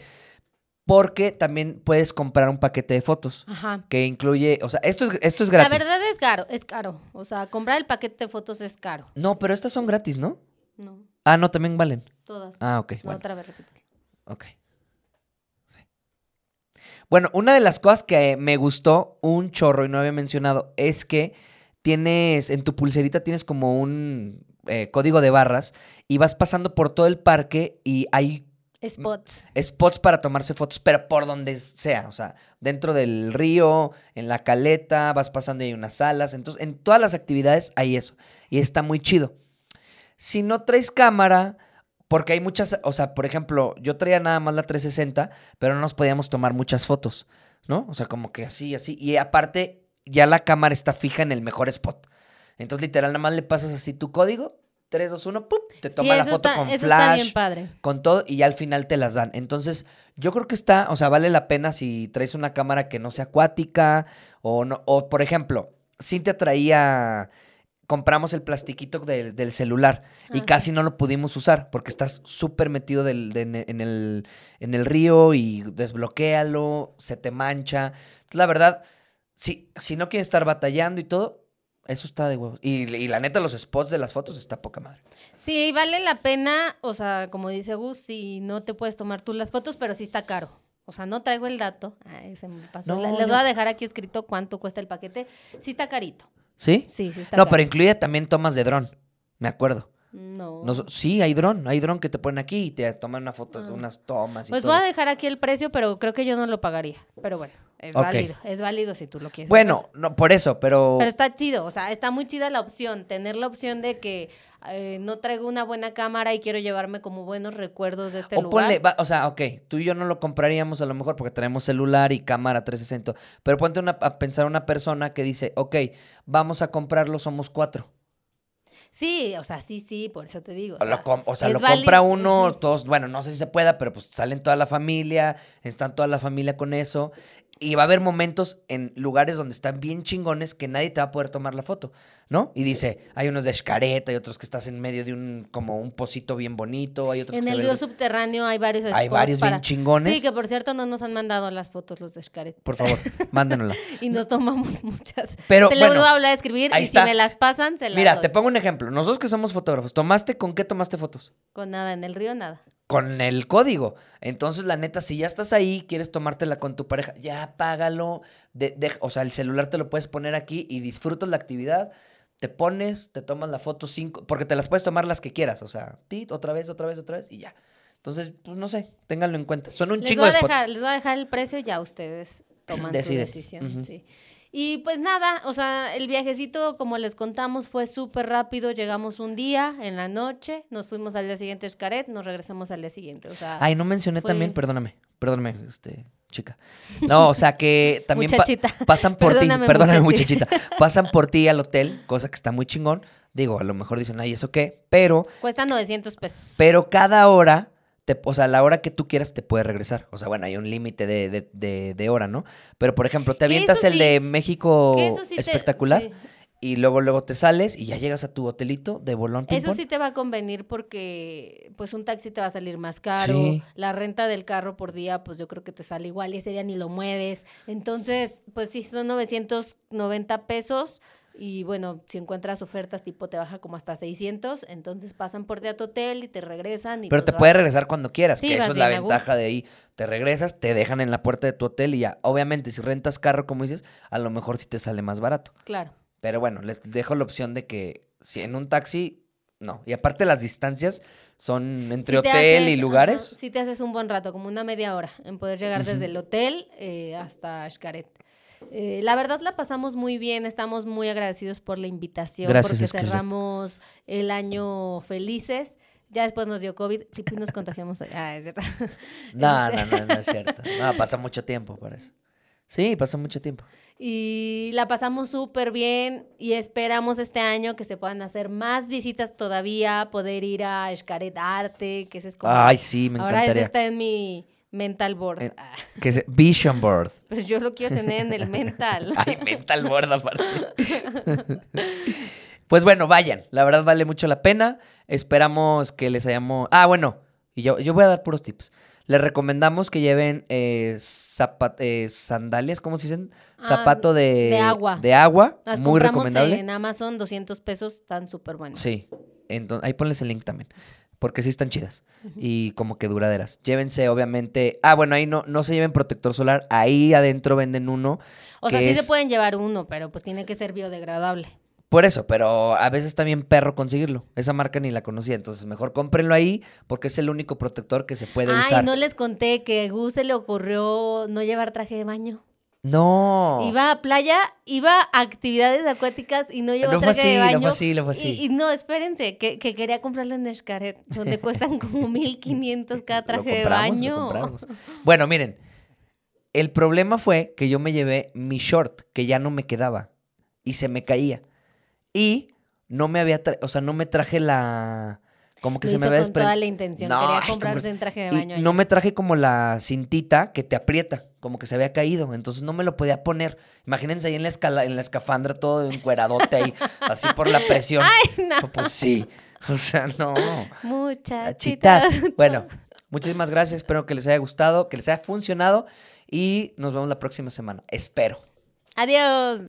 Porque también puedes comprar un paquete de fotos Ajá. que incluye, o sea, esto es, esto es La gratis. verdad es caro, es caro. O sea, comprar el paquete de fotos es caro. No, pero estas son gratis, ¿no? No, Ah, no, también valen. todas. Ah, ok, No, bueno. otra vez repítelo. Ok. Sí. Bueno, una de las cosas que me gustó un chorro y no había mencionado es que tienes, en tu pulserita tienes como un eh, código de barras y vas pasando por todo el parque y hay Spots. spots para tomarse fotos, pero por donde sea, o sea, dentro del río, en la caleta, vas pasando y hay unas salas, entonces en todas las actividades hay eso y está muy chido. Si no traes cámara, porque hay muchas, o sea, por ejemplo, yo traía nada más la 360, pero no nos podíamos tomar muchas fotos, ¿no? O sea, como que así, así, y aparte ya la cámara está fija en el mejor spot. Entonces, literal, nada más le pasas así tu código, 3, 2, 1, ¡pum! Te toma sí, la foto está, con eso flash está bien padre. con todo y ya al final te las dan. Entonces, yo creo que está, o sea, vale la pena si traes una cámara que no sea acuática o no, o por ejemplo, Cintia traía, compramos el plastiquito del, del celular y casi no lo pudimos usar porque estás súper metido del- de- en, en el, en el río y desbloquéalo, se te mancha. Entonces, la verdad, si, si no quieres estar batallando y todo, eso está de huevos. Y, y la neta, los spots de las fotos está poca madre. Sí, vale la pena, o sea, como dice Gus, si no te puedes tomar tú las fotos, pero sí está caro. O sea, no traigo el dato. Ay, se me pasó. No, Le- voy a dejar aquí escrito cuánto cuesta el paquete. Sí está carito. ¿Sí? Sí, sí está No, caro. pero incluye también tomas de dron. Me acuerdo. No. Nos- sí, hay dron, hay dron que te ponen aquí y te toman una foto, Ah. unas tomas y Pues todo. voy a dejar aquí el precio, pero creo que yo no lo pagaría. Pero bueno, es válido. Es válido si tú lo quieres. Bueno, hacer. no, por eso, pero, Pero está chido, o sea, está muy chida la opción, tener la opción de que eh, no traigo una buena cámara y quiero llevarme como buenos recuerdos de este o lugar. ponle, va- o sea, ok, tú y yo no lo compraríamos a lo mejor porque tenemos celular y cámara 360, pero ponte una- a pensar una persona que dice, ok, vamos a comprarlo, somos cuatro. Sí, o sea, sí, sí, por eso te digo. O, lo, com- o sea, lo compra uno, todos, bueno, no sé si se pueda, pero pues salen toda la familia, están toda la familia con eso. Y va a haber momentos en lugares donde están bien chingones que nadie te va a poder tomar la foto, ¿no? Y dice, hay unos de escareta, hay otros que estás en medio de un, como un pocito bien bonito, hay otros En que el ven- río subterráneo hay varios Hay varios bien chingones. Sí, que por cierto no nos han mandado las fotos los de Xcaret. Por favor, *laughs* mándenosla. Y nos tomamos muchas. Pero, se les bueno, voy a hablar a escribir y está. si me las pasan, se las Mira, doy. te pongo un ejemplo. Nosotros que somos fotógrafos, ¿tomaste con qué tomaste fotos? Con nada, en el río nada. Con el código. Entonces, la neta, si ya estás ahí, quieres tomártela con tu pareja, ya págalo. De, de- o sea, el celular te lo puedes poner aquí y disfrutas la actividad. Te pones, te tomas la foto cinco, porque te las puedes tomar las que quieras. O sea, tit, otra vez, otra vez, otra vez y ya. Entonces, pues no sé, ténganlo en cuenta. Son un Les chingo voy, de spots. dejar, les voy a dejar el precio y ya ustedes toman su decisión. Sí. Y pues nada, o sea, el viajecito, como les contamos, fue súper rápido. Llegamos un día en la noche, nos fuimos al día siguiente a Xcaret, nos regresamos al día siguiente. O sea, Ay, no mencioné fue- también, perdóname, perdóname, este, chica. No, o sea que *laughs* también pa- pasan por ti, perdóname, muchachi. muchachita. Pasan por ti al hotel, cosa que está muy chingón. Digo, a lo mejor dicen, ay, ¿eso qué? Pero cuesta 900 pesos. Pero cada hora, te, o sea, la hora que tú quieras te puede regresar. O sea, bueno, hay un límite de, de, de- de hora, ¿no? Pero, por ejemplo, te avientas el sí- de México te- espectacular sí. y luego luego te sales y ya llegas a tu hotelito de bolón ping Eso pong. sí te va a convenir porque pues un taxi te va a salir más caro, la renta del carro por día pues yo creo que te sale igual y ese día ni lo mueves. Entonces, pues sí, son 990 pesos y bueno, si encuentras ofertas tipo te baja como hasta 600, entonces pasan por ti a tu hotel y te regresan. Y Pero pues te vas- puedes regresar cuando quieras, Sí, que eso es la ventaja de ahí. Te regresas, te dejan en la puerta de tu hotel y ya. Obviamente, si rentas carro, como dices, a lo mejor sí te sale más barato. Claro. Pero bueno, les dejo la opción de que si en un taxi, no. Y aparte las distancias son entre Si hotel y lugares. si te haces un buen rato, como una media hora, en poder llegar desde el hotel eh, hasta Xcaret. Eh, la verdad la pasamos muy bien, estamos muy agradecidos por la invitación, Gracias, porque cerramos el año felices. Ya después nos dio COVID y nos contagiamos. *laughs* Ah, es cierto. No, no, no, no es cierto. No, pasa mucho tiempo para eso. Sí, pasa mucho tiempo. Y la pasamos súper bien y esperamos este año que se puedan hacer más visitas todavía, poder ir a Xcaret Arte, que ese es como... Ay, sí, me Ahora ese encantaría. está en mi mental board. Eh, Ah, *laughs* Que es Vision Board. pero yo lo quiero tener en el *laughs* mental. Ay, mental board aparte. pues bueno, vayan. La verdad vale mucho la pena. Esperamos que les hayamos... Ah, bueno. Y yo, yo voy a dar puros tips. Les recomendamos que lleven eh, eh, sandalias, ¿cómo se dicen? Ah, Zapato de, de agua. De agua. Las muy recomendable. en Amazon, 200 pesos, están súper buenos. Sí. Entonces, ahí ponles el link también. Porque sí están chidas. Y como que duraderas. Llévense, obviamente. Ah, bueno, ahí no, no se lleven protector solar. Ahí adentro venden uno. O sea, sí es- se pueden llevar uno, pero pues tiene que ser biodegradable. Por eso, pero a veces bien perro conseguirlo. Esa marca ni la conocía. Entonces, mejor cómprenlo ahí porque es el único protector que se puede Ay, usar. no les conté que a Gus se le ocurrió no llevar traje de baño. No. Iba a playa, iba a actividades acuáticas y no llevó No traje así, de no baño. fue así, no fue así. Y, y no, espérense, que, que quería comprarlo en Xcaret, donde *laughs* cuestan como 1500 cada traje de baño. Bueno, miren. El problema fue que yo me llevé mi short, que ya no me quedaba. Y se me caía. Y no me había, o sea, no me traje la... Como que Lo se me hizo había con toda desprendido. la intención, No, quería comprarse traje de Y baño. no allá. me traje como la cintita que te aprieta, como que se había caído, entonces no me lo podía poner. Imagínense ahí en la, escala, en la escafandra todo encueradote ahí, *laughs* así por la presión. Ay, no. Pues sí, o sea, no. Muchachitas. Chitas. Bueno, muchísimas gracias, espero que les haya gustado, que les haya funcionado y nos vemos la próxima semana, espero. Adiós.